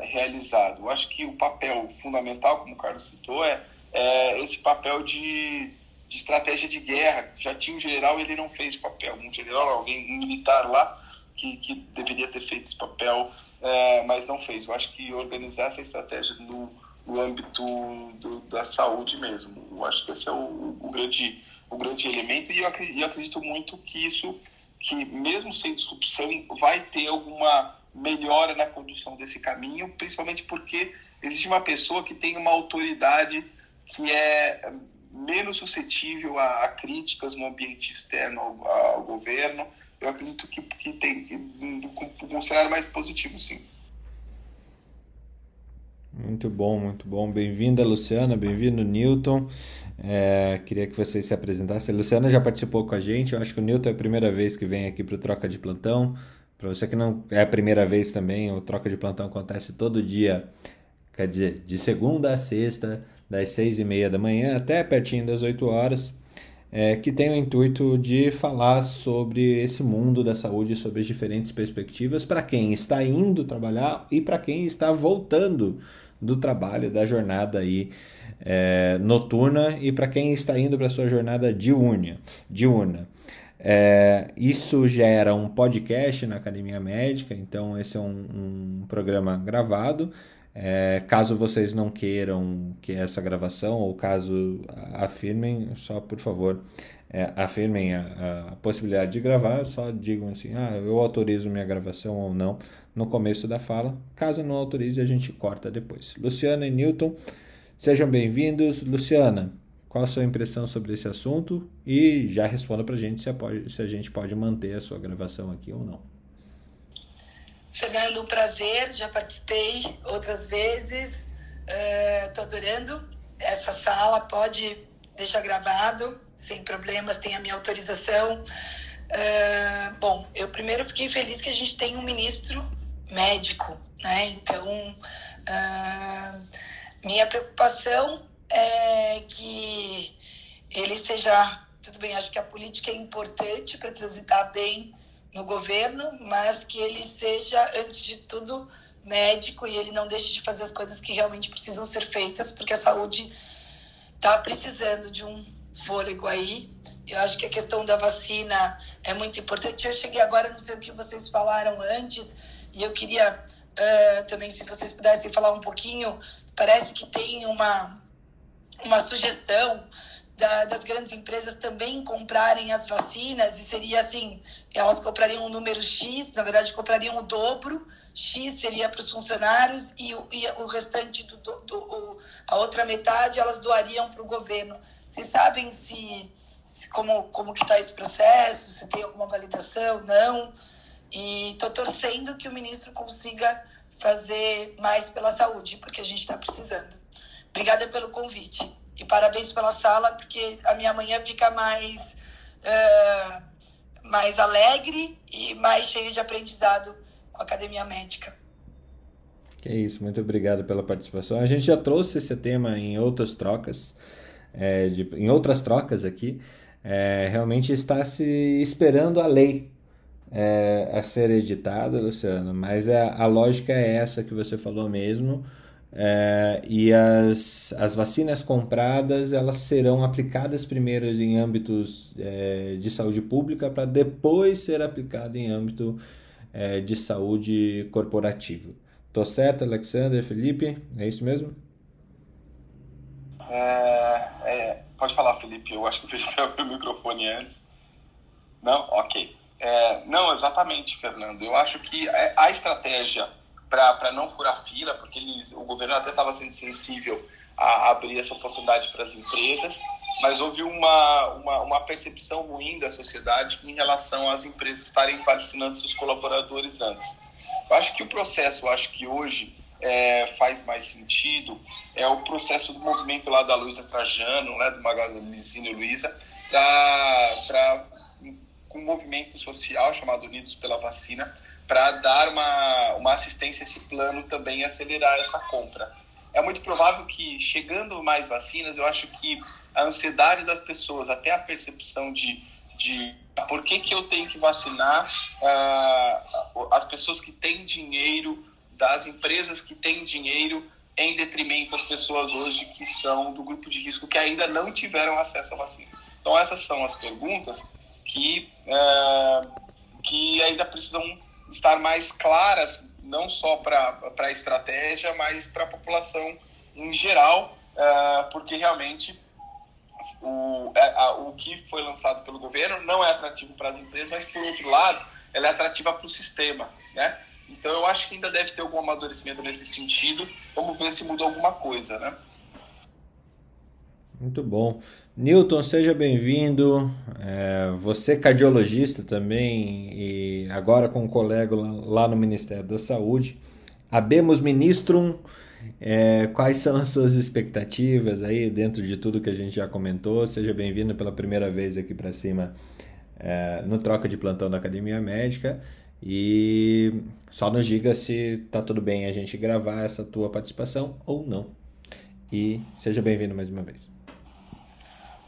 realizado. Eu acho que o papel fundamental, como o Carlos citou, é, é esse papel de de estratégia de guerra. Já tinha um general ele não fez papel. Um general, alguém um militar lá que, que deveria ter feito esse papel, é, mas não fez. Eu acho que organizar essa estratégia no, no âmbito do, da saúde mesmo. Eu acho que esse é o, o grande, o grande elemento e eu acredito, eu acredito muito que isso, que mesmo sem disrupção, vai ter alguma melhora na condução desse caminho, principalmente porque existe uma pessoa que tem uma autoridade que é menos suscetível a, a críticas no ambiente externo ao, ao, governo. Eu acredito que, que tem um, um cenário mais positivo, sim. Muito bom, muito bom. Bem-vinda, Luciana, bem-vindo, Newton. É, queria que vocês se apresentassem. A Luciana já participou com a gente, eu acho que o Newton é a primeira vez que vem aqui para o Troca de Plantão. Para você que não é a primeira vez também, o Troca de Plantão acontece todo dia, quer dizer, de segunda a sexta, das seis e meia da manhã até pertinho das 8 horas, é, que tem o intuito de falar sobre esse mundo da saúde, sobre as diferentes perspectivas para quem está indo trabalhar e para quem está voltando do trabalho, da jornada aí é, noturna e para quem está indo para sua jornada diurna. diurna. É, isso gera um podcast na Academia Médica, então esse é um, um programa gravado. É, caso vocês não queiram que essa gravação, ou caso afirmem, só por favor, é, afirmem a, a, possibilidade de gravar, só digam assim, ah, eu autorizo minha gravação ou não no começo da fala. Caso não autorize, a gente corta depois. Luciana e Newton, sejam bem-vindos. Luciana, qual a sua impressão sobre esse assunto? E já responda para a gente se a, pode, se a gente pode manter a sua gravação aqui ou não. Fernando, um prazer, já participei outras vezes, estou uh, adorando essa sala, pode deixar gravado, sem problemas, tem a minha autorização. Uh, bom, eu primeiro fiquei feliz que a gente tem um ministro médico, né? Então, uh, minha preocupação é que ele seja. Tudo bem, acho que a política é importante para transitar bem no governo, mas que ele seja, antes de tudo, médico e ele não deixe de fazer as coisas que realmente precisam ser feitas, porque a saúde está precisando de um fôlego aí. Eu acho que a questão da vacina é muito importante. Eu cheguei agora, não sei o que vocês falaram antes, e eu queria uh, também, se vocês pudessem falar um pouquinho, parece que tem uma, uma sugestão da, das grandes empresas também comprarem as vacinas, e seria assim, elas comprariam um número X, na verdade comprariam o dobro, X seria para os funcionários e, e o restante, do, do, do, a outra metade, elas doariam para o governo. Vocês sabem se, se como, como que está esse processo, se tem alguma validação, não? E estou torcendo que o ministro consiga fazer mais pela saúde, porque a gente está precisando. Obrigada pelo convite. E parabéns pela sala, porque a minha manhã fica mais, uh, mais alegre e mais cheia de aprendizado com a Academia Médica. Que isso, muito obrigado pela participação. A gente já trouxe esse tema em outras trocas, é, de, em outras trocas aqui. É, realmente está se esperando a lei é, a ser editada, Luciano, mas é, a lógica é essa que você falou mesmo. É, e as, as vacinas compradas elas serão aplicadas primeiro em âmbitos é, de saúde pública para depois ser aplicado em âmbito é, de saúde corporativo. Tô certo, Alexander, Felipe? É isso mesmo? É, é, pode falar, Felipe. Eu acho que o o microfone antes. Não? Ok. É, não, exatamente, Fernando. Eu acho que a estratégia para não furar fila, porque eles, o governo até estava sendo sensível a abrir essa oportunidade para as empresas, mas houve uma, uma, uma, percepção ruim da sociedade em relação às empresas estarem vacinando seus colaboradores antes. Eu acho que o processo, acho que hoje é, faz mais sentido, é o processo do movimento lá da Luísa Trajano, né, do Magazine Luiza, para um movimento social chamado Unidos pela Vacina, para dar uma, uma assistência a esse plano também e acelerar essa compra. É muito provável que, chegando mais vacinas, eu acho que a ansiedade das pessoas, até a percepção de, de por que, que eu tenho que vacinar uh, as pessoas que têm dinheiro, das empresas que têm dinheiro, em detrimento das pessoas hoje que são do grupo de risco, que ainda não tiveram acesso à vacina. Então, essas são as perguntas que, uh, que ainda precisam estar mais claras, não só para a estratégia, mas para a população em geral, uh, porque realmente o, é, a, o que foi lançado pelo governo não é atrativo para as empresas, mas, por outro lado, ela é atrativa para o sistema, né? Então, eu acho que ainda deve ter algum amadurecimento nesse sentido. Vamos ver se mudou alguma coisa, né? Muito bom. Newton, seja bem-vindo. É, você cardiologista também e agora com um colega lá no Ministério da Saúde. Abemos Ministrum, é, quais são as suas expectativas aí dentro de tudo que a gente já comentou? Seja bem-vindo pela primeira vez aqui para cima é, no Troca de Plantão da Academia Médica. E só nos diga se tá tudo bem a gente gravar essa tua participação ou não. E seja bem-vindo mais uma vez.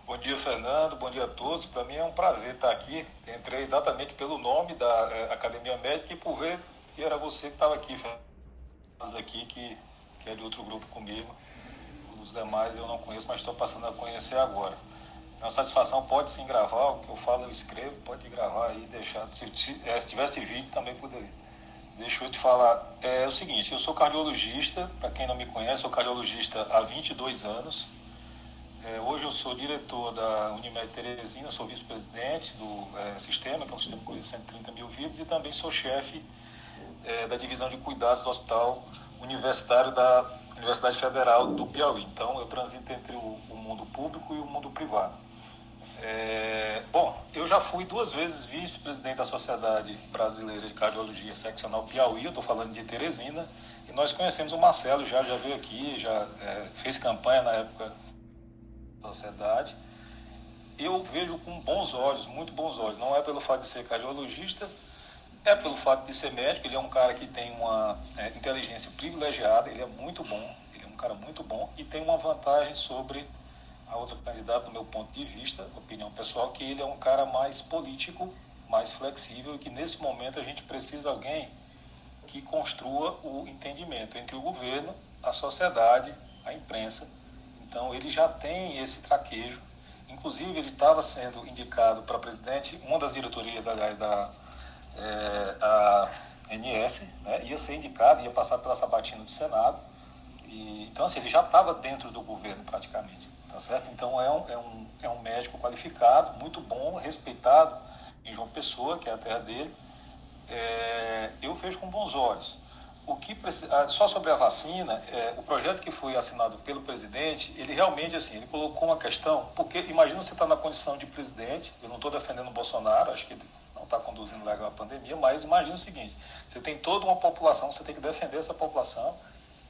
Bom dia, Fernando. Bom dia a todos. Para mim é um prazer estar aqui. Entrei exatamente pelo nome da é, Academia Médica e por ver que era você que estava aqui, Fernando. aqui que, que é de outro grupo comigo. Os demais eu não conheço, mas estou passando a conhecer agora. É uma satisfação, pode sim gravar, o que eu falo eu escrevo, pode gravar aí, deixar. Se, é, se tivesse vídeo também poderia. Deixa eu te falar. É o seguinte, eu sou cardiologista, para quem não me conhece, sou cardiologista há 22 anos é, hoje eu sou diretor da Unimed Teresina, sou vice-presidente do é, sistema, que é um sistema com 130 mil vidas, e também sou chefe é, da divisão de cuidados do Hospital Universitário da Universidade Federal do Piauí. Então eu transito entre o, o mundo público e o mundo privado. É, bom, eu já fui duas vezes vice-presidente da Sociedade Brasileira de Cardiologia Seccional Piauí, eu estou falando de Teresina, e nós conhecemos o Marcelo, já, já veio aqui, já é, fez campanha na época sociedade, eu vejo com bons olhos, muito bons olhos. Não é pelo fato de ser cardiologista, é pelo fato de ser médico. Ele é um cara que tem uma é, inteligência privilegiada, ele é muito bom, ele é um cara muito bom e tem uma vantagem sobre a outra candidata, do meu ponto de vista, opinião pessoal, que ele é um cara mais político, mais flexível e que nesse momento a gente precisa de alguém que construa o entendimento entre o governo, a sociedade, a imprensa então ele já tem esse traquejo. Inclusive ele estava sendo indicado para presidente, uma das diretorias, aliás, da é, a NS, né, ia ser indicado, ia passar pela sabatina do Senado. E, então assim, ele já estava dentro do governo praticamente. Tá certo? Então é um, é, um, é um médico qualificado, muito bom, respeitado em João Pessoa, que é a terra dele. É, eu vejo com bons olhos o que ah, só sobre a vacina, é, o projeto que foi assinado pelo presidente, ele realmente assim, ele colocou uma questão, porque imagina você estar tá na condição de presidente, eu não estou defendendo o Bolsonaro, acho que ele não está conduzindo legal a pandemia, mas imagina o seguinte, você tem toda uma população, você tem que defender essa população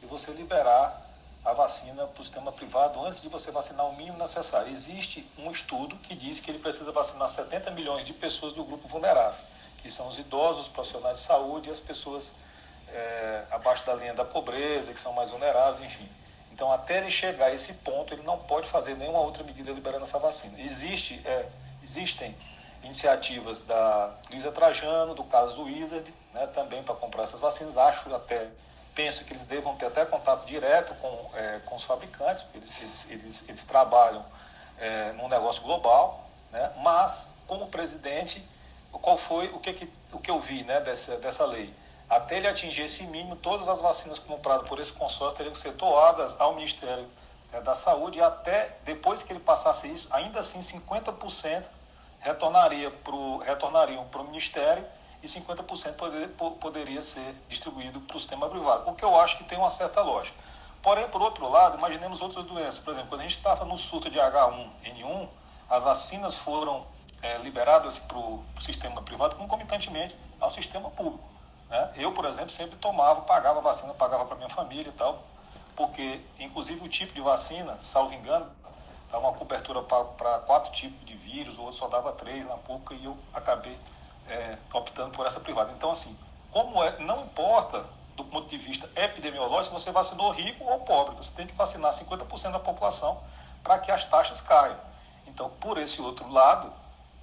e você liberar a vacina para o sistema privado antes de você vacinar o mínimo necessário. Existe um estudo que diz que ele precisa vacinar 70 milhões de pessoas do grupo vulnerável, que são os idosos, os profissionais de saúde e as pessoas é, abaixo da linha da pobreza, que são mais vulneráveis, enfim. Então, até ele chegar a esse ponto, ele não pode fazer nenhuma outra medida liberando essa vacina. Existe, é, existem iniciativas da Luísa Trajano, do caso Wizard, né, também para comprar essas vacinas. Acho até, penso que eles devam ter até contato direto com, é, com os fabricantes, porque eles, eles, eles, eles trabalham é, num negócio global, né, mas, como presidente, qual foi o que, que, o que eu vi né, dessa, dessa lei? Até ele atingir esse mínimo, todas as vacinas compradas por esse consórcio teriam que ser doadas ao Ministério eh, da Saúde e até depois que ele passasse isso, ainda assim 50% retornaria pro, retornariam para o Ministério e 50% poder, poderia ser distribuído para o sistema privado, o que eu acho que tem uma certa lógica. Porém, por outro lado, imaginemos outras doenças. Por exemplo, quando a gente estava no surto de H1N1, as vacinas foram é, liberadas para o sistema privado concomitantemente ao sistema público. Né? Eu, por exemplo, sempre tomava, pagava vacina, pagava para minha família e tal, porque, inclusive, o tipo de vacina, salvo engano, dava uma cobertura para quatro tipos de vírus, o outro só dava três na pública e eu acabei é, optando por essa privada. Então, assim, como é, não importa do ponto de vista epidemiológico se você vacinou rico ou pobre, você tem que vacinar 50% da população para que as taxas caiam. Então, por esse outro lado,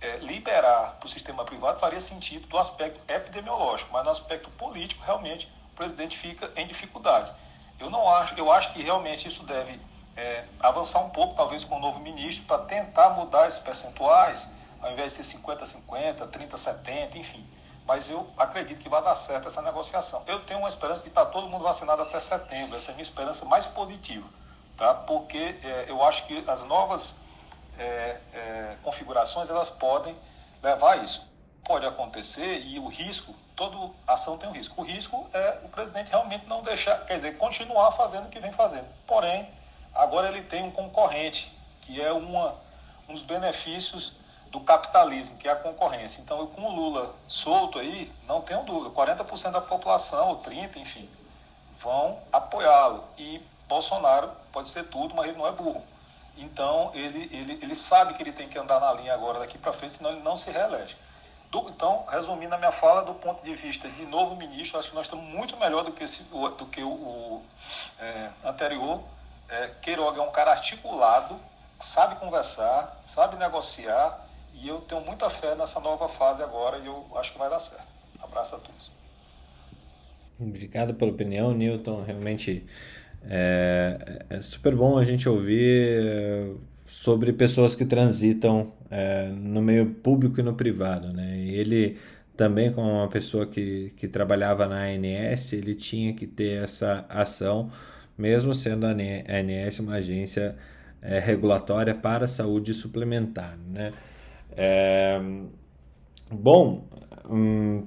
é, liberar para o sistema privado faria sentido do aspecto epidemiológico, mas no aspecto político, realmente, o presidente fica em dificuldade. Eu não acho, eu acho que realmente isso deve é, avançar um pouco, talvez com o novo ministro, para tentar mudar esses percentuais, ao invés de ser 50-50, 30-70, enfim. Mas eu acredito que vai dar certo essa negociação. Eu tenho uma esperança de estar todo mundo vacinado até setembro, essa é a minha esperança mais positiva, tá? porque é, eu acho que as novas é, é, configurações elas podem levar a isso. Pode acontecer e o risco, toda ação tem um risco. O risco é o presidente realmente não deixar, quer dizer, continuar fazendo o que vem fazendo. Porém, agora ele tem um concorrente, que é uma, um dos benefícios do capitalismo, que é a concorrência. Então, com o Lula solto aí, não tenho dúvida, 40% da população, ou 30%, enfim, vão apoiá-lo. E Bolsonaro pode ser tudo, mas ele não é burro. Então, ele, ele, ele sabe que ele tem que andar na linha agora daqui para frente, senão ele não se reelege. Do, então, resumindo a minha fala, do ponto de vista de novo ministro, acho que nós estamos muito melhor do que, esse, do que o, o é, anterior. É, Queiroga é um cara articulado, sabe conversar, sabe negociar, e eu tenho muita fé nessa nova fase agora e eu acho que vai dar certo. Abraço a todos. Obrigado pela opinião, Newton. Realmente é, é super bom a gente ouvir é, sobre pessoas que transitam é, no meio público e no privado, né? E ele também como uma pessoa que, que trabalhava na ANS, ele tinha que ter essa ação, mesmo sendo a ANS uma agência é, regulatória para a saúde suplementar, né? É, bom, hum,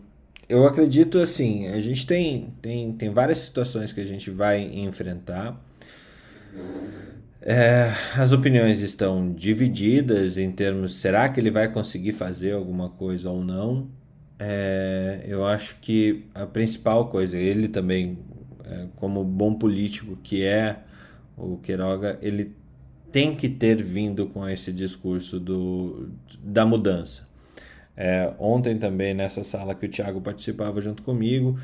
eu acredito assim, a gente tem, tem, tem várias situações que a gente vai enfrentar. É, as opiniões estão divididas em termos será que ele vai conseguir fazer alguma coisa ou não. É, eu acho que a principal coisa, ele também, é, como bom político que é o Queiroga, ele tem que ter vindo com esse discurso do, da mudança. É, ontem também nessa sala que o Thiago participava junto comigo,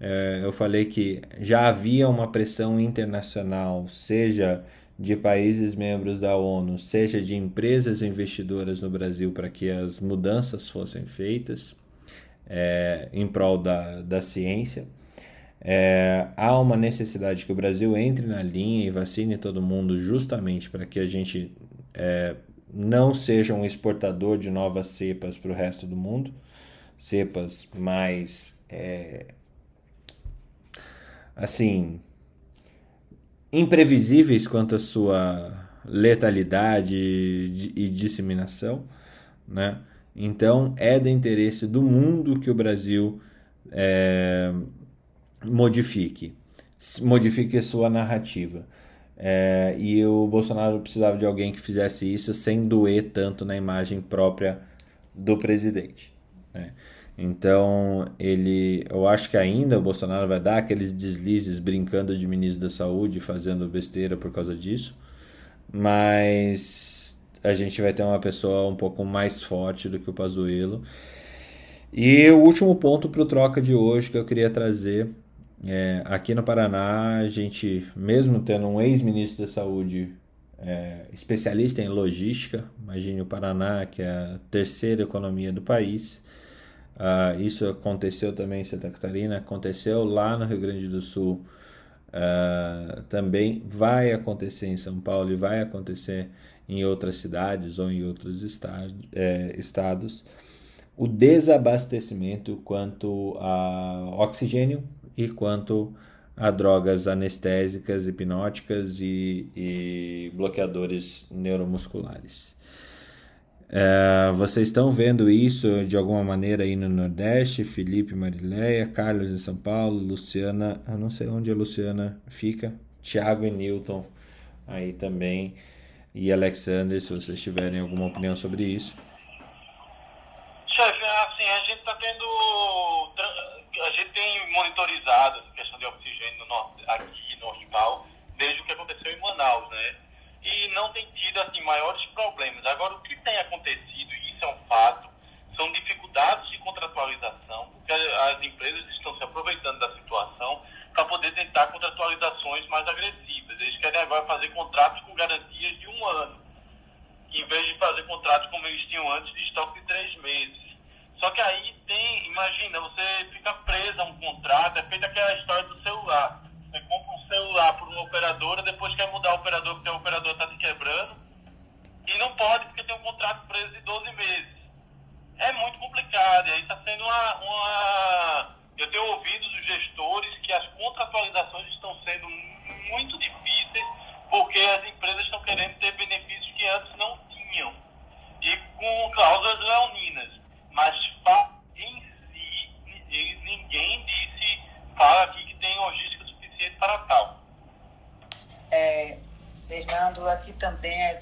é, eu falei que já havia uma pressão internacional, seja de países membros da ONU, seja de empresas investidoras no Brasil para que as mudanças fossem feitas é, em prol da, da ciência. É, há uma necessidade que o Brasil entre na linha e vacine todo mundo justamente para que a gente é, não seja um exportador de novas cepas para o resto do mundo, cepas mais é, assim imprevisíveis quanto à sua letalidade e disseminação, né? Então é do interesse do mundo que o Brasil é, modifique, modifique sua narrativa. É, e o Bolsonaro precisava de alguém que fizesse isso sem doer tanto na imagem própria do presidente. Né? Então, ele, eu acho que ainda o Bolsonaro vai dar aqueles deslizes brincando de ministro da Saúde, fazendo besteira por causa disso, mas a gente vai ter uma pessoa um pouco mais forte do que o Pazuello. E o último ponto para o troca de hoje que eu queria trazer é, aqui no Paraná, a gente, mesmo tendo um ex-ministro da Saúde é, especialista em logística, imagine o Paraná, que é a terceira economia do país. Uh, isso aconteceu também em Santa Catarina, aconteceu lá no Rio Grande do Sul, uh, também vai acontecer em São Paulo e vai acontecer em outras cidades ou em outros estado, é, estados. O desabastecimento quanto a oxigênio e quanto a drogas anestésicas, hipnóticas e, e bloqueadores neuromusculares. É, vocês estão vendo isso de alguma maneira aí no Nordeste? Felipe, Marileia, Carlos em São Paulo, Luciana, eu não sei onde a Luciana fica, Tiago e Newton aí também, e Alexander, se vocês tiverem alguma opinião sobre isso. Chefe, assim, a gente está tendo a gente tem monitorizado essa questão de oxigênio no, aqui no hospital desde o que aconteceu em Manaus, né? E não tem tido assim maiores problemas. Agora, o que tem acontecido, e isso é um fato, são dificuldades de contratualização, porque as empresas estão se aproveitando da situação para poder tentar contratualizações mais agressivas. Eles querem agora fazer contratos com garantias de um ano, em vez de fazer contratos como eles tinham antes de estoque de três meses. Só que aí tem, imagina, você fica preso a um contrato, é feita aquela história do celular. Você compra um celular por uma operadora, depois quer mudar o operador porque o operador está te quebrando. E não pode porque tem um contrato preso de 12 meses. É muito complicado. E aí está sendo uma, uma. Eu tenho ouvido dos gestores que as contratualizações estão sendo muito difíceis porque as empresas estão querendo ter benefícios que antes não tinham.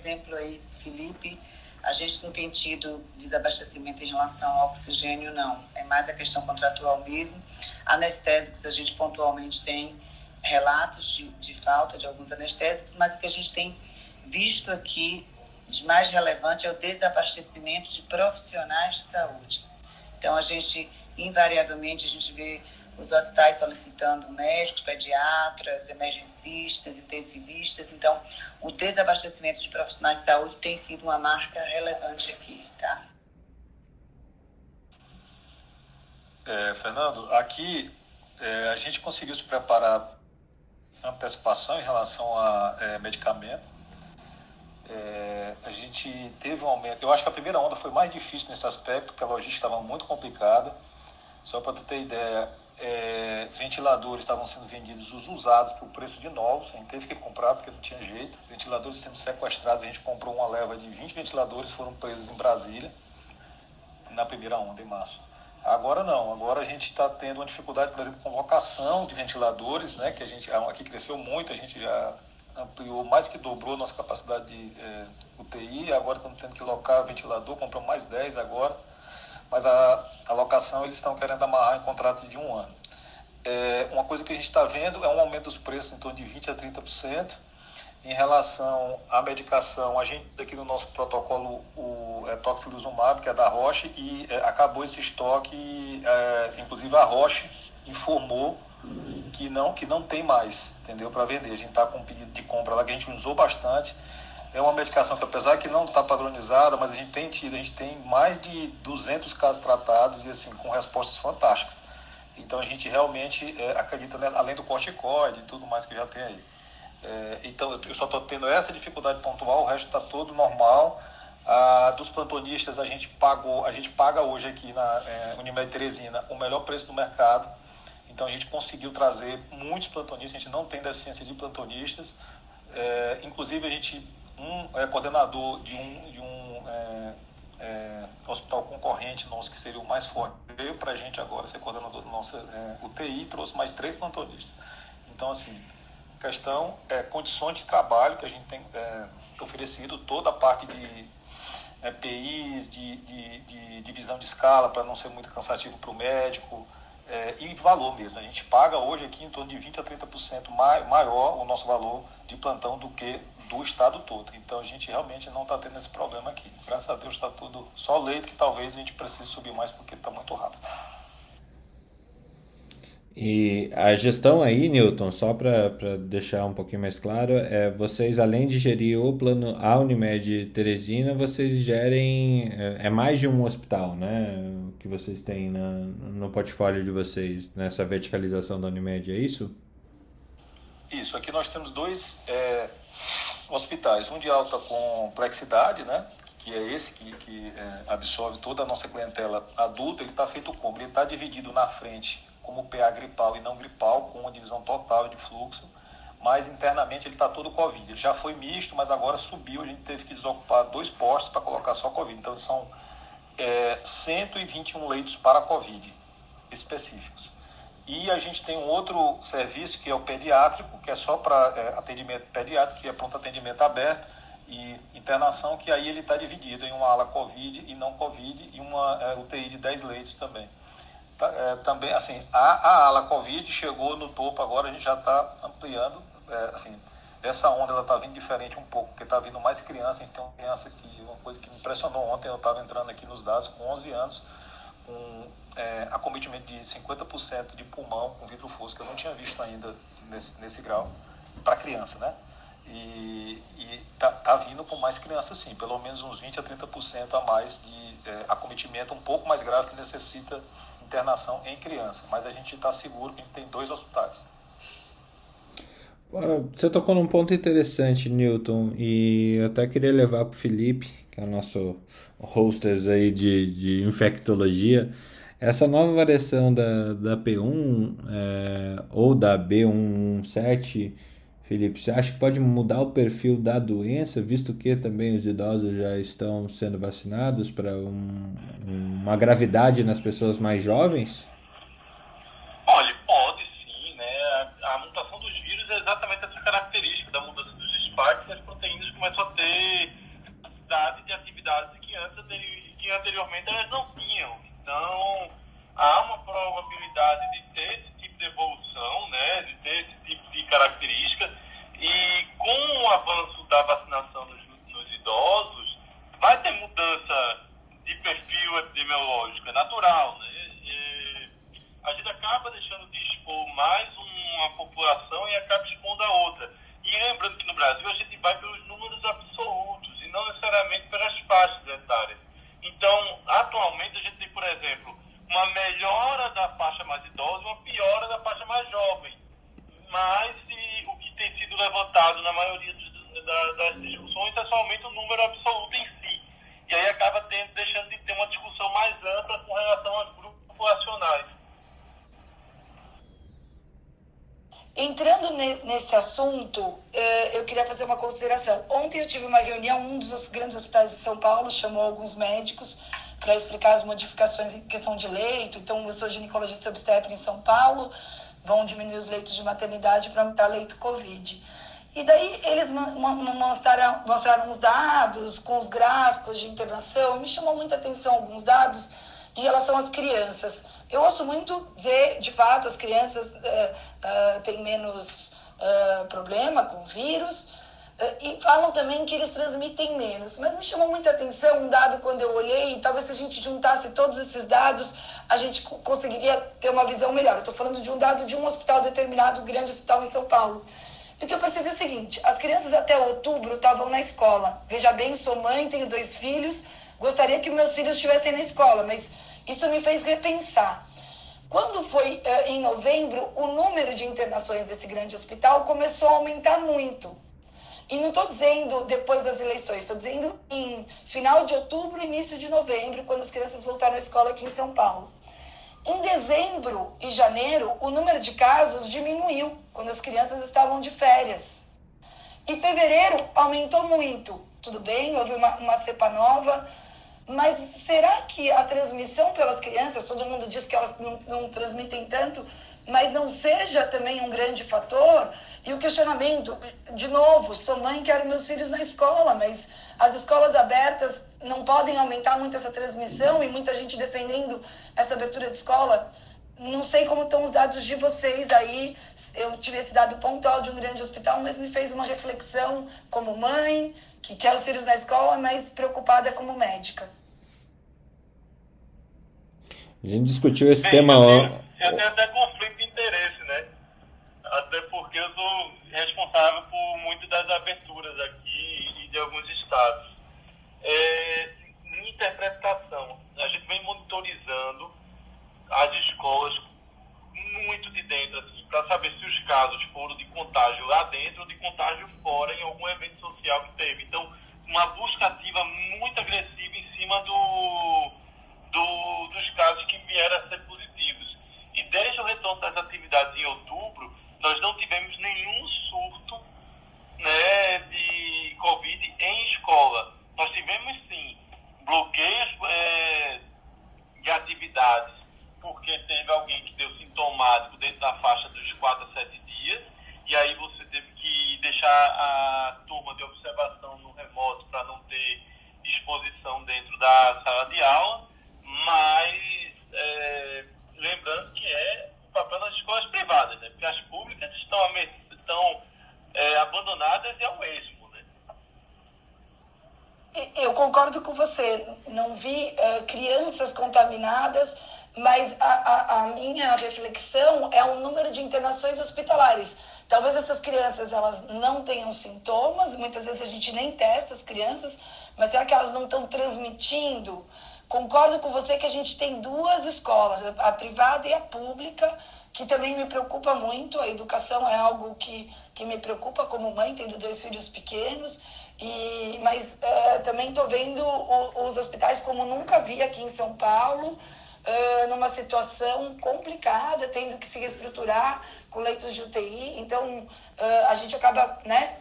Exemplo aí, Felipe, a gente não tem tido desabastecimento em relação ao oxigênio, não. É mais a questão contratual mesmo. Anestésicos, a gente pontualmente tem relatos de, de falta de alguns anestésicos, mas o que a gente tem visto aqui de mais relevante é o desabastecimento de profissionais de saúde. Então, a gente, invariavelmente, a gente vê os hospitais solicitando médicos, pediatras, emergencistas, intensivistas. Então, o desabastecimento de profissionais de saúde tem sido uma marca relevante aqui, tá? É, Fernando, aqui é, a gente conseguiu se preparar antecipação em relação a é, medicamento. É, a gente teve um aumento. Eu acho que a primeira onda foi mais difícil nesse aspecto, porque a logística estava muito complicada. Só para ter ideia, é, ventiladores estavam sendo vendidos os usados por preço de novos, a gente teve que comprar porque não tinha jeito. Ventiladores sendo sequestrados, a gente comprou uma leva de 20 ventiladores, foram presos em Brasília na primeira onda, em março. Agora não, agora a gente está tendo uma dificuldade, por exemplo, com locação de ventiladores, né, que a gente aqui cresceu muito, a gente já ampliou, mais que dobrou nossa capacidade de é, UTI, agora estamos tendo que locar ventilador, compramos mais 10 agora mas a, a locação eles estão querendo amarrar em contrato de um ano. É, uma coisa que a gente está vendo é um aumento dos preços em torno de 20% a 30%. Em relação à medicação, a gente aqui no nosso protocolo o é, que é da Roche, e é, acabou esse estoque, é, inclusive a Roche informou que não, que não tem mais, entendeu, para vender. A gente está com um pedido de compra lá que a gente usou bastante, é uma medicação que, apesar que não está padronizada, mas a gente tem tido, a gente tem mais de 200 casos tratados e assim com respostas fantásticas. Então a gente realmente é, acredita, nessa, além do corticoide e tudo mais que já tem aí. É, então eu só estou tendo essa dificuldade pontual, o resto está todo normal. Ah, dos plantonistas a gente pagou, a gente paga hoje aqui na é, Unimed Teresina o melhor preço do mercado. Então a gente conseguiu trazer muitos plantonistas, a gente não tem deficiência de plantonistas. É, inclusive a gente um é, coordenador de um, de um é, é, hospital concorrente nosso, que seria o mais forte, veio para a gente agora ser coordenador do nosso é, UTI e trouxe mais três plantonistas. Então, assim, questão é condições de trabalho que a gente tem é, oferecido, toda a parte de EPIs, de, de, de divisão de escala para não ser muito cansativo para o médico, é, e valor mesmo. A gente paga hoje aqui em torno de 20% a 30% maior o nosso valor de plantão do que do estado todo. Então a gente realmente não está tendo esse problema aqui. Graças a Deus está tudo só leito que talvez a gente precise subir mais porque está muito rápido. E a gestão aí, Newton, só para deixar um pouquinho mais claro, é vocês além de gerir o plano a Unimed Teresina, vocês gerem é, é mais de um hospital, né? Que vocês têm na, no portfólio de vocês nessa verticalização da Unimed, é isso? Isso. Aqui nós temos dois é, hospitais, um de alta complexidade, né? que é esse que, que é, absorve toda a nossa clientela adulta, ele está feito como? Ele está dividido na frente como PA gripal e não gripal, com uma divisão total de fluxo, mas internamente ele está todo Covid. Ele já foi misto, mas agora subiu, a gente teve que desocupar dois postos para colocar só Covid. Então são é, 121 leitos para Covid específicos. E a gente tem um outro serviço que é o pediátrico, que é só para é, atendimento pediátrico, que é pronto atendimento aberto e internação, que aí ele está dividido em uma ala Covid e não Covid e uma é, UTI de 10 leitos também. Tá, é, também, assim, a, a, ala Covid chegou no topo agora, a gente já está ampliando, é, assim, essa onda ela está vindo diferente um pouco, porque está vindo mais criança, então criança que, uma coisa que me impressionou ontem, eu estava entrando aqui nos dados com 11 anos, com é, acometimento de 50% de pulmão com vidro fosco, eu não tinha visto ainda nesse, nesse grau, para criança, né? E, e tá, tá, vindo com mais crianças sim, pelo menos uns 20 a 30% a mais de é, acometimento um pouco mais grave que necessita internação em criança. Mas a gente está seguro que a gente tem dois hospitais. Você tocou num ponto interessante, Newton, e eu até queria levar para o Felipe, que é o nosso hostess aí de, de infectologia, essa nova variação da, da P1 é, ou da B117, Felipe, você acha que pode mudar o perfil da doença, visto que também os idosos já estão sendo vacinados para um, uma gravidade nas pessoas mais jovens? Olha, pode sim, né? A, a, mutação dos vírus é exatamente essa característica da mudança dos spikes as proteínas que começou a ter cidade de atividades que, antes, que anteriormente elas não tinham. Então, há uma probabilidade de ter esse tipo de evolução, né, de ter esse tipo de característica, e com o avanço da vacinação nos, nos idosos, vai ter mudança de perfil epidemiológico, é natural, né? E a gente acaba deixando de expor mais uma população e acaba expondo a outra. E lembrando que no Brasil a gente vai pelos números absolutos e não necessariamente pelas faixas etárias. Então, atualmente a gente tem, por exemplo, uma melhora da faixa mais idosa e uma piora da faixa mais jovem. Mas e, o que tem sido levantado na maioria dos, da, das discussões é somente o número absoluto em si. E aí acaba tendo, deixando de ter uma discussão mais ampla com relação aos grupos populacionais. Entrando nesse assunto, eh, eu queria fazer uma consideração. Ontem eu tive uma reunião, um dos grandes hospitais de São Paulo chamou alguns médicos para explicar as modificações em questão de leito. Então, eu sou ginecologista obstetra em São Paulo, vão diminuir os leitos de maternidade para aumentar leito Covid. E daí eles mostraram, mostraram uns dados com os gráficos de internação. Me chamou muita atenção alguns dados em relação às crianças. Eu ouço muito dizer, de fato, as crianças uh, uh, têm menos uh, problema com vírus, e falam também que eles transmitem menos. Mas me chamou muita atenção um dado quando eu olhei, e talvez se a gente juntasse todos esses dados, a gente conseguiria ter uma visão melhor. Estou falando de um dado de um hospital determinado, um grande hospital em São Paulo. E o que eu percebi é o seguinte: as crianças até outubro estavam na escola. Veja bem, sou mãe, tenho dois filhos, gostaria que meus filhos estivessem na escola, mas isso me fez repensar. Quando foi uh, em novembro, o número de internações desse grande hospital começou a aumentar muito. E não estou dizendo depois das eleições, estou dizendo em final de outubro, início de novembro, quando as crianças voltaram à escola aqui em São Paulo. Em dezembro e janeiro, o número de casos diminuiu, quando as crianças estavam de férias. Em fevereiro, aumentou muito. Tudo bem, houve uma, uma cepa nova, mas será que a transmissão pelas crianças, todo mundo diz que elas não, não transmitem tanto, mas não seja também um grande fator? E o questionamento, de novo, sou mãe, quero meus filhos na escola, mas as escolas abertas não podem aumentar muito essa transmissão e muita gente defendendo essa abertura de escola. Não sei como estão os dados de vocês aí. Eu tive esse dado pontual de um grande hospital, mas me fez uma reflexão como mãe, que quer os filhos na escola, mas preocupada como médica. A gente discutiu esse Bem, tema. Eu tenho, eu tenho até conflito de interesse, né? Até porque eu sou responsável por muitas das aberturas aqui e de alguns estados. É, em interpretação, a gente vem monitorizando as escolas muito de dentro, assim, para saber se os casos foram de contágio lá dentro ou de contágio fora em algum evento social que teve. Então, uma busca ativa muito agressiva em cima do, do, dos casos que vieram a ser positivos. E desde o retorno das atividades em outubro, nós não tivemos nenhum surto né, de Covid em escola. Nós tivemos, sim, bloqueios é, de atividades, porque teve alguém que deu sintomático dentro da faixa dos 4 a 7 dias, e aí você teve que deixar a turma de observação no remoto para não ter exposição dentro da sala de aula, mas é, lembrando que é papel nas escolas privadas, né? porque as públicas estão, estão é, abandonadas e ao esmo. Né? Eu concordo com você. Não vi uh, crianças contaminadas, mas a, a, a, minha reflexão é o número de internações hospitalares. Talvez essas crianças elas não tenham sintomas, muitas vezes a gente nem testa as crianças, mas será que elas não estão transmitindo? Concordo com você que a gente tem duas escolas, a privada e a pública, que também me preocupa muito. A educação é algo que, que me preocupa como mãe, tendo dois filhos pequenos. E, mas uh, também estou vendo o, os hospitais como nunca vi aqui em São Paulo, uh, numa situação complicada, tendo que se reestruturar com leitos de UTI. Então, uh, a gente acaba, né?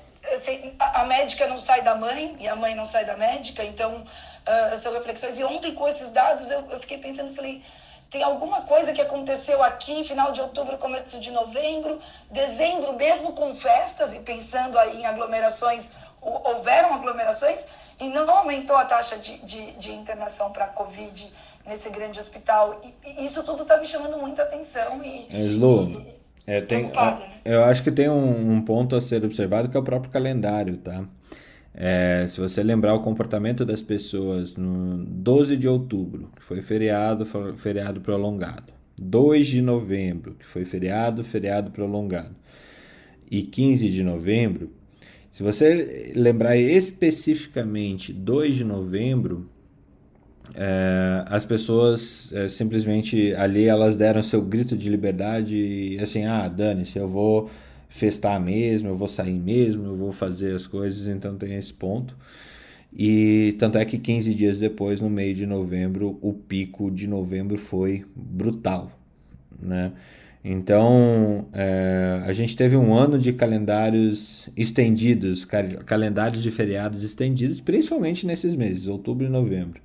A médica não sai da mãe e a mãe não sai da médica, então uh, são reflexões. E ontem, com esses dados, eu, eu fiquei pensando, falei, tem alguma coisa que aconteceu aqui, final de outubro, começo de novembro, dezembro, mesmo com festas e pensando aí em aglomerações houveram aglomerações e não aumentou a taxa de, de, de internação para Covid nesse grande hospital. E, isso tudo está me chamando muita atenção. E, Slu, e, é, tem, né? eu acho que tem um, um, ponto a ser observado que é o próprio calendário, tá? É, se você lembrar o comportamento das pessoas no 12 de outubro, que foi feriado, feriado prolongado. 2 de novembro, que foi feriado, feriado prolongado. E 15 de novembro, se você lembrar especificamente 2 de novembro, é, as pessoas é, simplesmente ali elas deram seu grito de liberdade e assim, ah, dane-se, eu vou festar mesmo, eu vou sair mesmo, eu vou fazer as coisas, então tem esse ponto. E tanto é que 15 dias depois, no meio de novembro, o pico de novembro foi brutal, né? Então, é, a gente teve um ano de calendários estendidos, calendários de feriados estendidos, principalmente nesses meses, outubro e novembro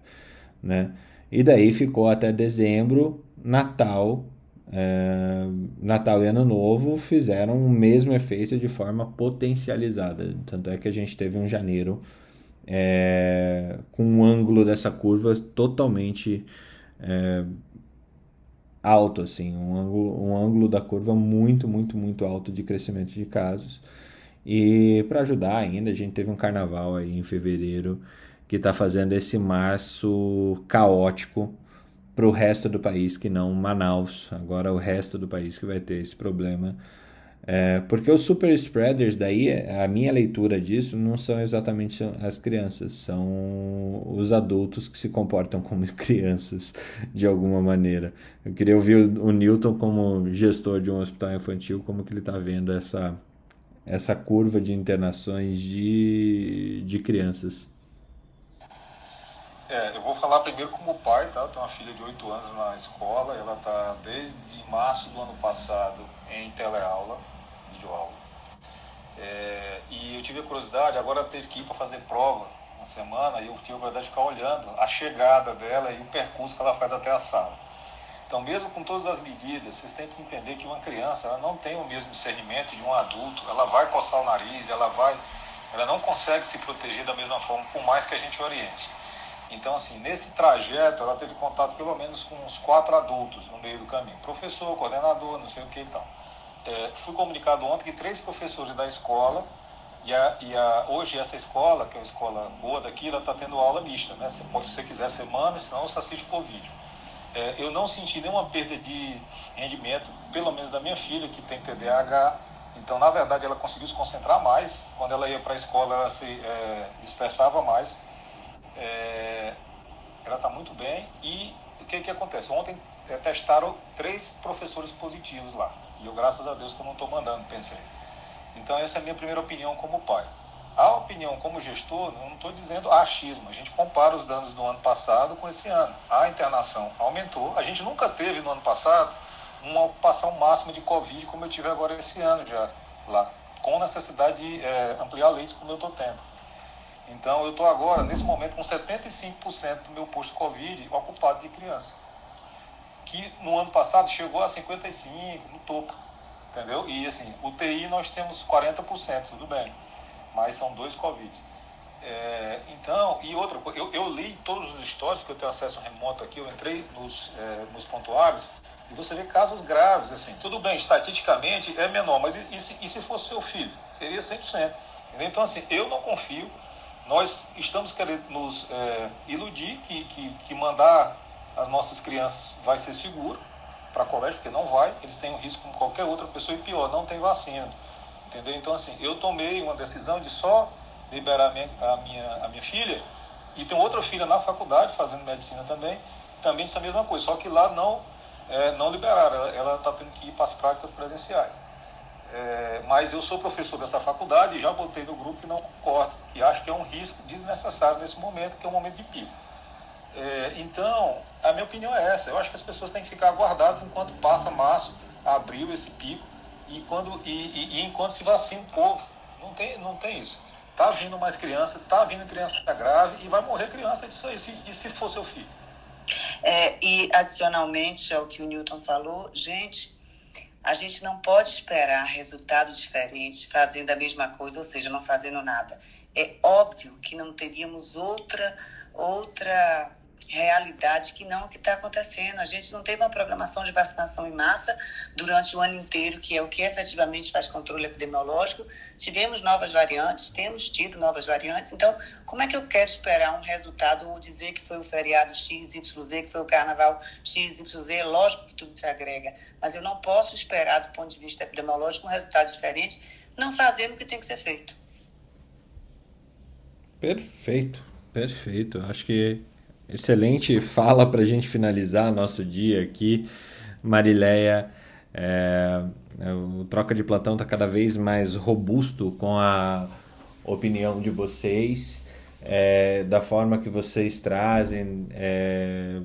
né? E daí ficou até dezembro, Natal, é, Natal e Ano Novo fizeram o mesmo efeito de forma potencializada. Tanto é que a gente teve um janeiro é, com um ângulo dessa curva totalmente é, alto, assim, um ângulo, um ângulo da curva muito, muito, muito alto de crescimento de casos. E para ajudar ainda, a gente teve um carnaval aí em fevereiro que está fazendo esse março caótico para o resto do país, que não Manaus. Agora o resto do país que vai ter esse problema. É, porque os super spreaders, daí, a minha leitura disso não são exatamente as crianças, são os adultos que se comportam como crianças, de alguma maneira. Eu queria ouvir o, o Newton, como gestor de um hospital infantil, como que ele está vendo essa, essa curva de internações de, de crianças. É, eu vou falar primeiro como pai, tá? Eu tenho uma filha de 8 anos na escola, ela está desde março do ano passado em teleaula, videoaula. É, e eu tive a curiosidade, agora teve que ir para fazer prova uma semana e eu tive a curiosidade de ficar olhando a chegada dela e o percurso que ela faz até a sala. Então, mesmo com todas as medidas, vocês têm que entender que uma criança ela não tem o mesmo discernimento de um adulto, ela vai coçar o nariz, ela vai, ela não consegue se proteger da mesma forma, por mais que a gente oriente. Então, assim, nesse trajeto, ela teve contato pelo menos com uns quatro adultos no meio do caminho. Professor, coordenador, não sei o que e tal. É, fui comunicado ontem que três professores da escola, e, a, e a, hoje essa escola, que é uma escola boa daqui, ela está tendo aula mista, né? Você pode, se você quiser, semana, senão você assiste por vídeo. É, eu não senti nenhuma perda de rendimento, pelo menos da minha filha, que tem TDAH. Então, na verdade, ela conseguiu se concentrar mais. Quando ela ia para a escola, ela se é, dispersava mais é, ela está muito bem e o que, que acontece? Ontem é, testaram três professores positivos lá. E eu, graças a Deus, que eu não estou mandando, pensei. Então, essa é a minha primeira opinião como pai. A opinião como gestor, não estou dizendo achismo. A gente compara os danos do ano passado com esse ano. A internação aumentou. A gente nunca teve no ano passado uma ocupação máxima de Covid como eu tive agora esse ano já lá. Com necessidade de é, ampliar leitos como eu estou tendo. Então, eu estou agora, nesse momento, com 75% do meu posto Covid ocupado de criança. Que no ano passado chegou a 55%, no topo. Entendeu? E assim, UTI nós temos 40%, tudo bem. Mas são dois Covid. É, então, e outra coisa, eu, eu, li todos os histórios, porque eu tenho acesso remoto aqui, eu entrei nos, é, nos pontuários, e você vê casos graves, assim, tudo bem, estatisticamente é menor, mas e, e, se, e se fosse seu filho? Seria 100%. Entendeu? Então, assim, eu não confio nós estamos querendo nos é, iludir que, que, que, mandar as nossas crianças vai ser seguro para colégio, porque não vai, eles têm um risco como qualquer outra pessoa e pior, não tem vacina. Entendeu? Então, assim, eu tomei uma decisão de só liberar a minha, a minha, a minha filha e tem outra filha na faculdade fazendo medicina também, também disse a mesma coisa, só que lá não, é, não liberaram, ela está tendo que ir para as práticas presenciais. É, mas eu sou professor dessa faculdade e já botei no grupo que não concordo, e acho que é um risco desnecessário nesse momento, que é um momento de pico. É, então, a minha opinião é essa. Eu acho que as pessoas têm que ficar guardadas enquanto passa março, abril, esse pico, e, quando, e, e, e enquanto se vacina o povo. Não tem, não tem isso. Tá vindo mais criança, tá vindo criança grave e vai morrer criança disso aí, se, e se for seu filho. É, e adicionalmente ao que o Newton falou, gente, A gente não pode esperar resultados diferentes fazendo a mesma coisa, ou seja, não fazendo nada. É óbvio que não teríamos outra outra realidade que não o que está acontecendo. A gente não teve uma programação de vacinação em massa durante o ano inteiro, que é o que efetivamente faz controle epidemiológico. Tivemos novas variantes, temos tido novas variantes. Então, como é que eu quero esperar um resultado ou dizer que foi o feriado XYZ, que foi o carnaval XYZ? Lógico que tudo se agrega, mas eu não posso esperar, do ponto de vista epidemiológico, um resultado diferente, não fazendo o que tem que ser feito. Perfeito, perfeito. Acho que Excelente fala para a gente finalizar nosso dia aqui, Marileia. É, é, o Troca de Platão está cada vez mais robusto com a opinião de vocês, é, da forma que vocês trazem, é,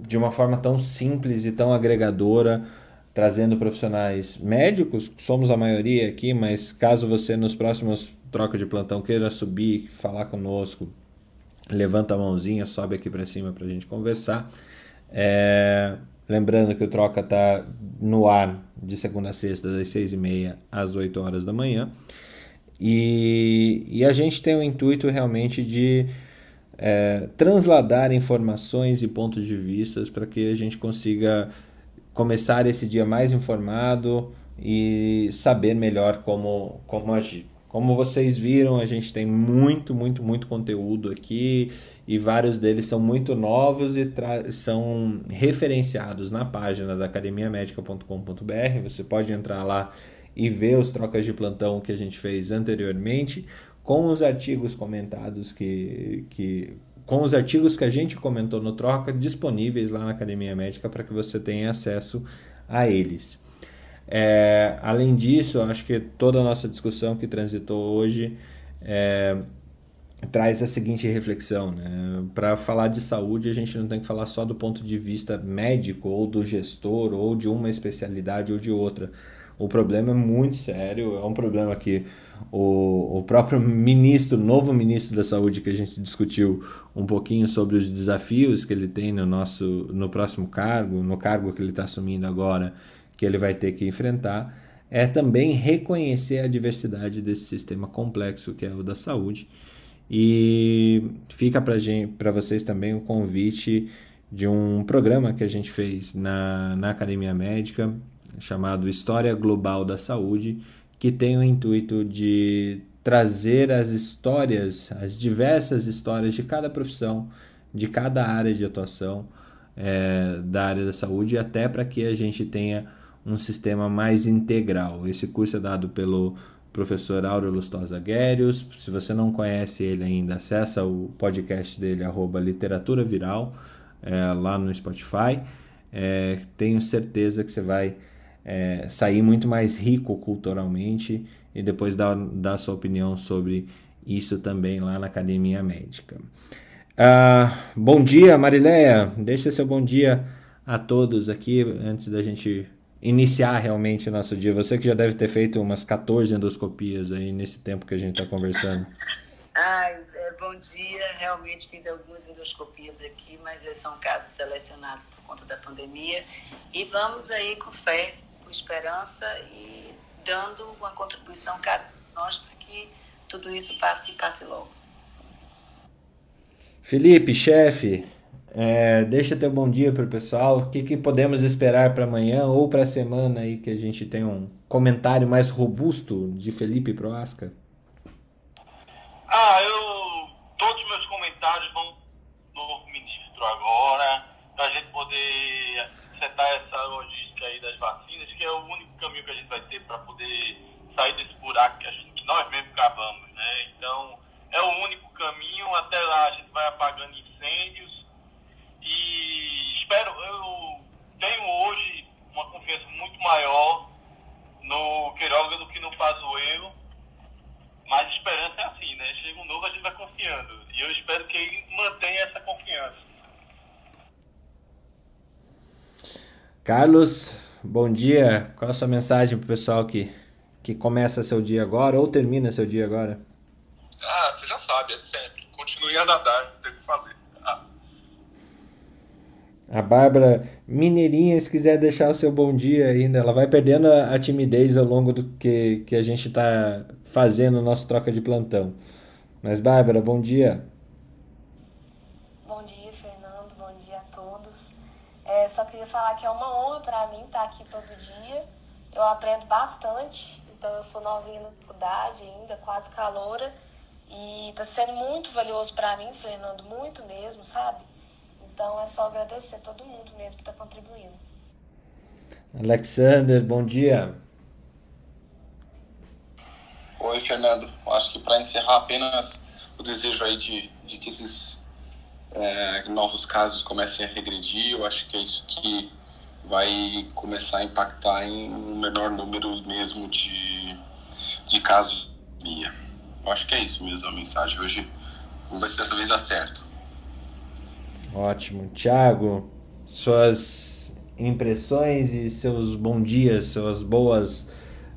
de uma forma tão simples e tão agregadora, trazendo profissionais médicos, somos a maioria aqui, mas caso você nos próximos Troca de Plantão queira subir, falar conosco, levanta a mãozinha, sobe aqui para cima para a gente conversar. É, lembrando que o Troca tá no ar de segunda a sexta, das seis e meia às 8 horas da manhã. E, e a gente tem o intuito realmente de é, transladar informações e pontos de vista para que a gente consiga começar esse dia mais informado e saber melhor como, como agir. Como vocês viram, a gente tem muito, muito, muito conteúdo aqui e vários deles são muito novos e são referenciados na página da academiamedica.com.br. Você pode entrar lá e ver os trocas de plantão que a gente fez anteriormente com os artigos comentados que, que com os artigos que a gente comentou no troca disponíveis lá na Academia Médica para que você tenha acesso a eles. É, além disso, acho que toda a nossa discussão que transitou hoje é, traz a seguinte reflexão: né? para falar de saúde, a gente não tem que falar só do ponto de vista médico, ou do gestor, ou de uma especialidade ou de outra. O problema é muito sério, é um problema que o, o próprio ministro, novo ministro da Saúde, que a gente discutiu um pouquinho sobre os desafios que ele tem no nosso no próximo cargo, no cargo que ele está assumindo agora que ele vai ter que enfrentar é também reconhecer a diversidade desse sistema complexo que é o da saúde. E fica para vocês também o convite de um programa que a gente fez na, na Academia Médica, chamado História Global da Saúde, que tem o intuito de trazer as histórias, as diversas histórias de cada profissão, de cada área de atuação é, da área da saúde, até para que a gente tenha um sistema mais integral. Esse curso é dado pelo professor Áureo Lustosa Guérios. Se você não conhece ele ainda, acessa o podcast dele, arroba Literatura Viral, é, lá no Spotify. É, tenho certeza que você vai é, sair muito mais rico culturalmente e depois dar, dar sua opinião sobre isso também lá na Academia Médica. Ah, bom dia, Marileia. Deixa seu bom dia a todos aqui antes da gente iniciar realmente o nosso dia? Você que já deve ter feito umas 14 endoscopias aí nesse tempo que a gente está conversando. Ai, é, bom dia. Realmente fiz algumas endoscopias aqui, mas são casos selecionados por conta da pandemia. E vamos aí com fé, com esperança e dando uma contribuição cada nós para que tudo isso passe e passe logo. Felipe, chefe, é, deixa teu bom dia para o pessoal. O que, que podemos esperar para amanhã ou para a semana aí que a gente tem um comentário mais robusto de Felipe Proasca? Ah, eu todos os meus comentários vão no ministro agora para a gente poder setar essa logística aí das vacinas, que é o único caminho que a gente vai ter para poder sair desse buraco que, a gente, que nós mesmos cavamos, né? Então é o único caminho. Até lá a gente vai apagando espero, eu tenho hoje uma confiança muito maior no Queiroga do que no Pazuello, mas a esperança é assim, né? Chega um novo, a gente vai confiando. E eu espero que ele mantenha essa confiança. Carlos, bom dia. Qual a sua mensagem para o pessoal que, que começa seu dia agora ou termina seu dia agora? Ah, você já sabe, é de sempre. Continue a nadar, não tem o que fazer. A Bárbara Mineirinha, se quiser deixar o seu bom dia ainda, ela vai perdendo a, a timidez ao longo do que, que a gente está fazendo nosso troca de plantão. Mas, Bárbara, bom dia. Bom dia, Fernando. Bom dia a todos. É, só queria falar que é uma honra para mim estar aqui todo dia. Eu aprendo bastante, então eu sou novinha na faculdade ainda, quase caloura. E está sendo muito valioso para mim, Fernando, muito mesmo, sabe? Então é só agradecer a todo mundo mesmo que está contribuindo. Alexander, bom dia. Oi, Fernando. Acho que para encerrar apenas o desejo aí de, de que esses é, novos casos comecem a regredir, eu acho que é isso que vai começar a impactar em um menor número mesmo de, de casos. Eu acho que é isso mesmo a mensagem. Hoje, vamos ver se dessa vez dá certo. Ótimo. Tiago, suas impressões e seus bons dias, suas boas,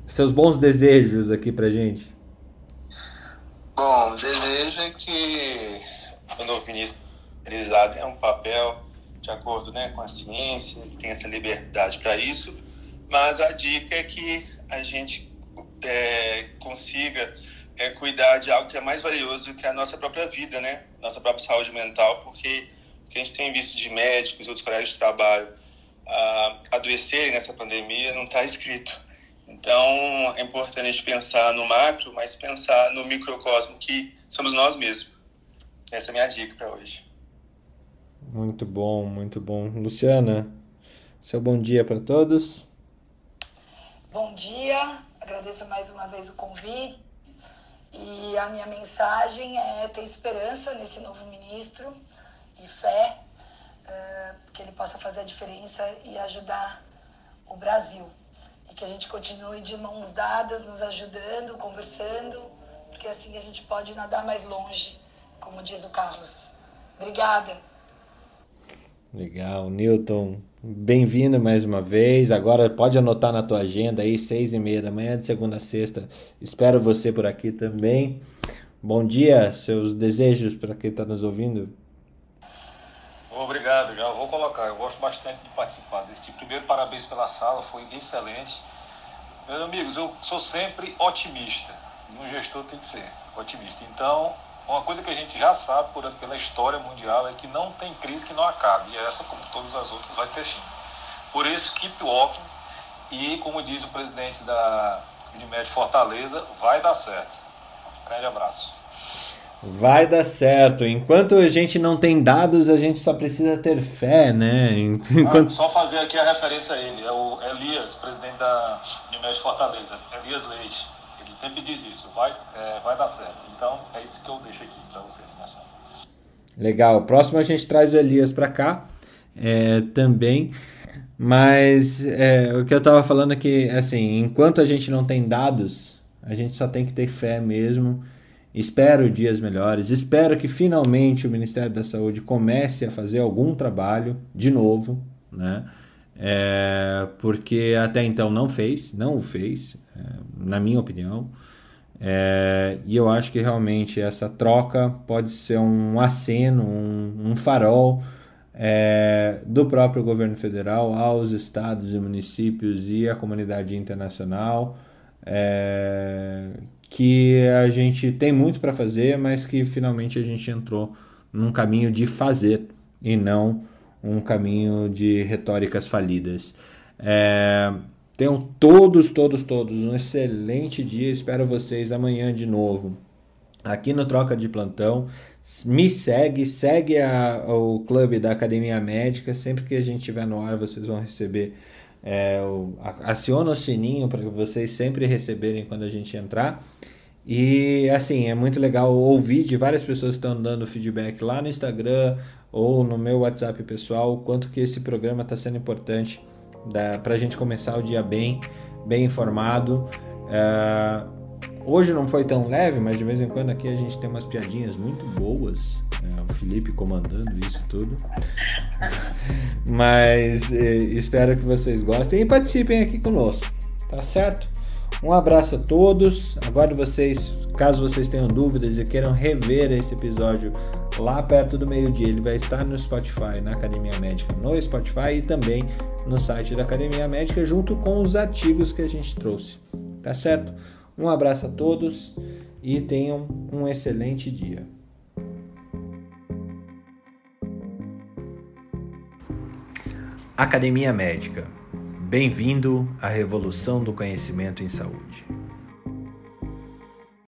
seus bons desejos aqui pra gente. Bom, desejo é que o novo ministro realizado é um papel de acordo né, com a ciência, que tem essa liberdade para isso, mas a dica é que a gente é, consiga é, cuidar de algo que é mais valioso que a nossa própria vida, né? Nossa própria saúde mental, porque que a gente tem visto de médicos e outros colegas de trabalho uh, adoecerem nessa pandemia não está escrito. Então, é importante a gente pensar no macro, mas pensar no microcosmo, que somos nós mesmos. Essa é a minha dica para hoje. Muito bom, muito bom. Luciana, seu bom dia para todos. Bom dia, agradeço mais uma vez o convite. E a minha mensagem é ter esperança nesse novo ministro e fé uh, que ele possa fazer a diferença e ajudar o Brasil. E que a gente continue de mãos dadas, nos ajudando, conversando, porque assim a gente pode nadar mais longe, como diz o Carlos. Obrigada. Legal, Newton. Bem-vindo mais uma vez. Agora pode anotar na tua agenda aí, seis e meia da manhã, de segunda a sexta. Espero você por aqui também. Bom dia, seus desejos para quem está nos ouvindo. Obrigado, já vou colocar. Eu gosto bastante de participar desse tipo. Primeiro, parabéns pela sala, foi excelente. Meus amigos, eu sou sempre otimista. Um gestor tem que ser otimista. Então, uma coisa que a gente já sabe por, pela história mundial é que não tem crise que não acabe. E essa, como todas as outras, vai ter fim. Por isso, keep walking. E, como diz o presidente da Unimed Fortaleza, vai dar certo. Grande abraço. Vai dar certo. Enquanto a gente não tem dados, a gente só precisa ter fé, né? Enquanto... Ah, só fazer aqui a referência a ele. É o Elias, presidente da Unimed Fortaleza. Elias Leite. Ele sempre diz isso. Vai, é, vai dar certo. Então, é isso que eu deixo aqui para você nessa. Legal. Próximo a gente traz o Elias para cá é, também. Mas é, o que eu estava falando é que, assim, enquanto a gente não tem dados, a gente só tem que ter fé mesmo Espero dias melhores, espero que finalmente o Ministério da Saúde comece a fazer algum trabalho de novo, né? É, porque até então não fez, não o fez, é, na minha opinião. É, e eu acho que realmente essa troca pode ser um aceno, um, um farol é, do próprio governo federal aos estados e municípios e à comunidade internacional é, que a gente tem muito para fazer, mas que finalmente a gente entrou num caminho de fazer e não um caminho de retóricas falidas. É, tenham todos, todos, todos um excelente dia. Espero vocês amanhã de novo aqui no Troca de Plantão. Me segue, segue a, o clube da Academia Médica. Sempre que a gente estiver no ar, vocês vão receber. É, aciona o sininho para vocês sempre receberem quando a gente entrar. E assim, é muito legal ouvir de várias pessoas que estão dando feedback lá no Instagram ou no meu WhatsApp pessoal, quanto que esse programa está sendo importante para a gente começar o dia bem, bem informado. É, hoje não foi tão leve, mas de vez em quando aqui a gente tem umas piadinhas muito boas. É, o Felipe comandando isso tudo. mas é, espero que vocês gostem e participem aqui conosco, tá certo? Um abraço a todos. Aguardo vocês, caso vocês tenham dúvidas e queiram rever esse episódio lá perto do meio-dia. Ele vai estar no Spotify, na Academia Médica, no Spotify e também no site da Academia Médica, junto com os artigos que a gente trouxe. Tá certo? Um abraço a todos e tenham um excelente dia. Academia Médica. Bem-vindo à revolução do conhecimento em saúde.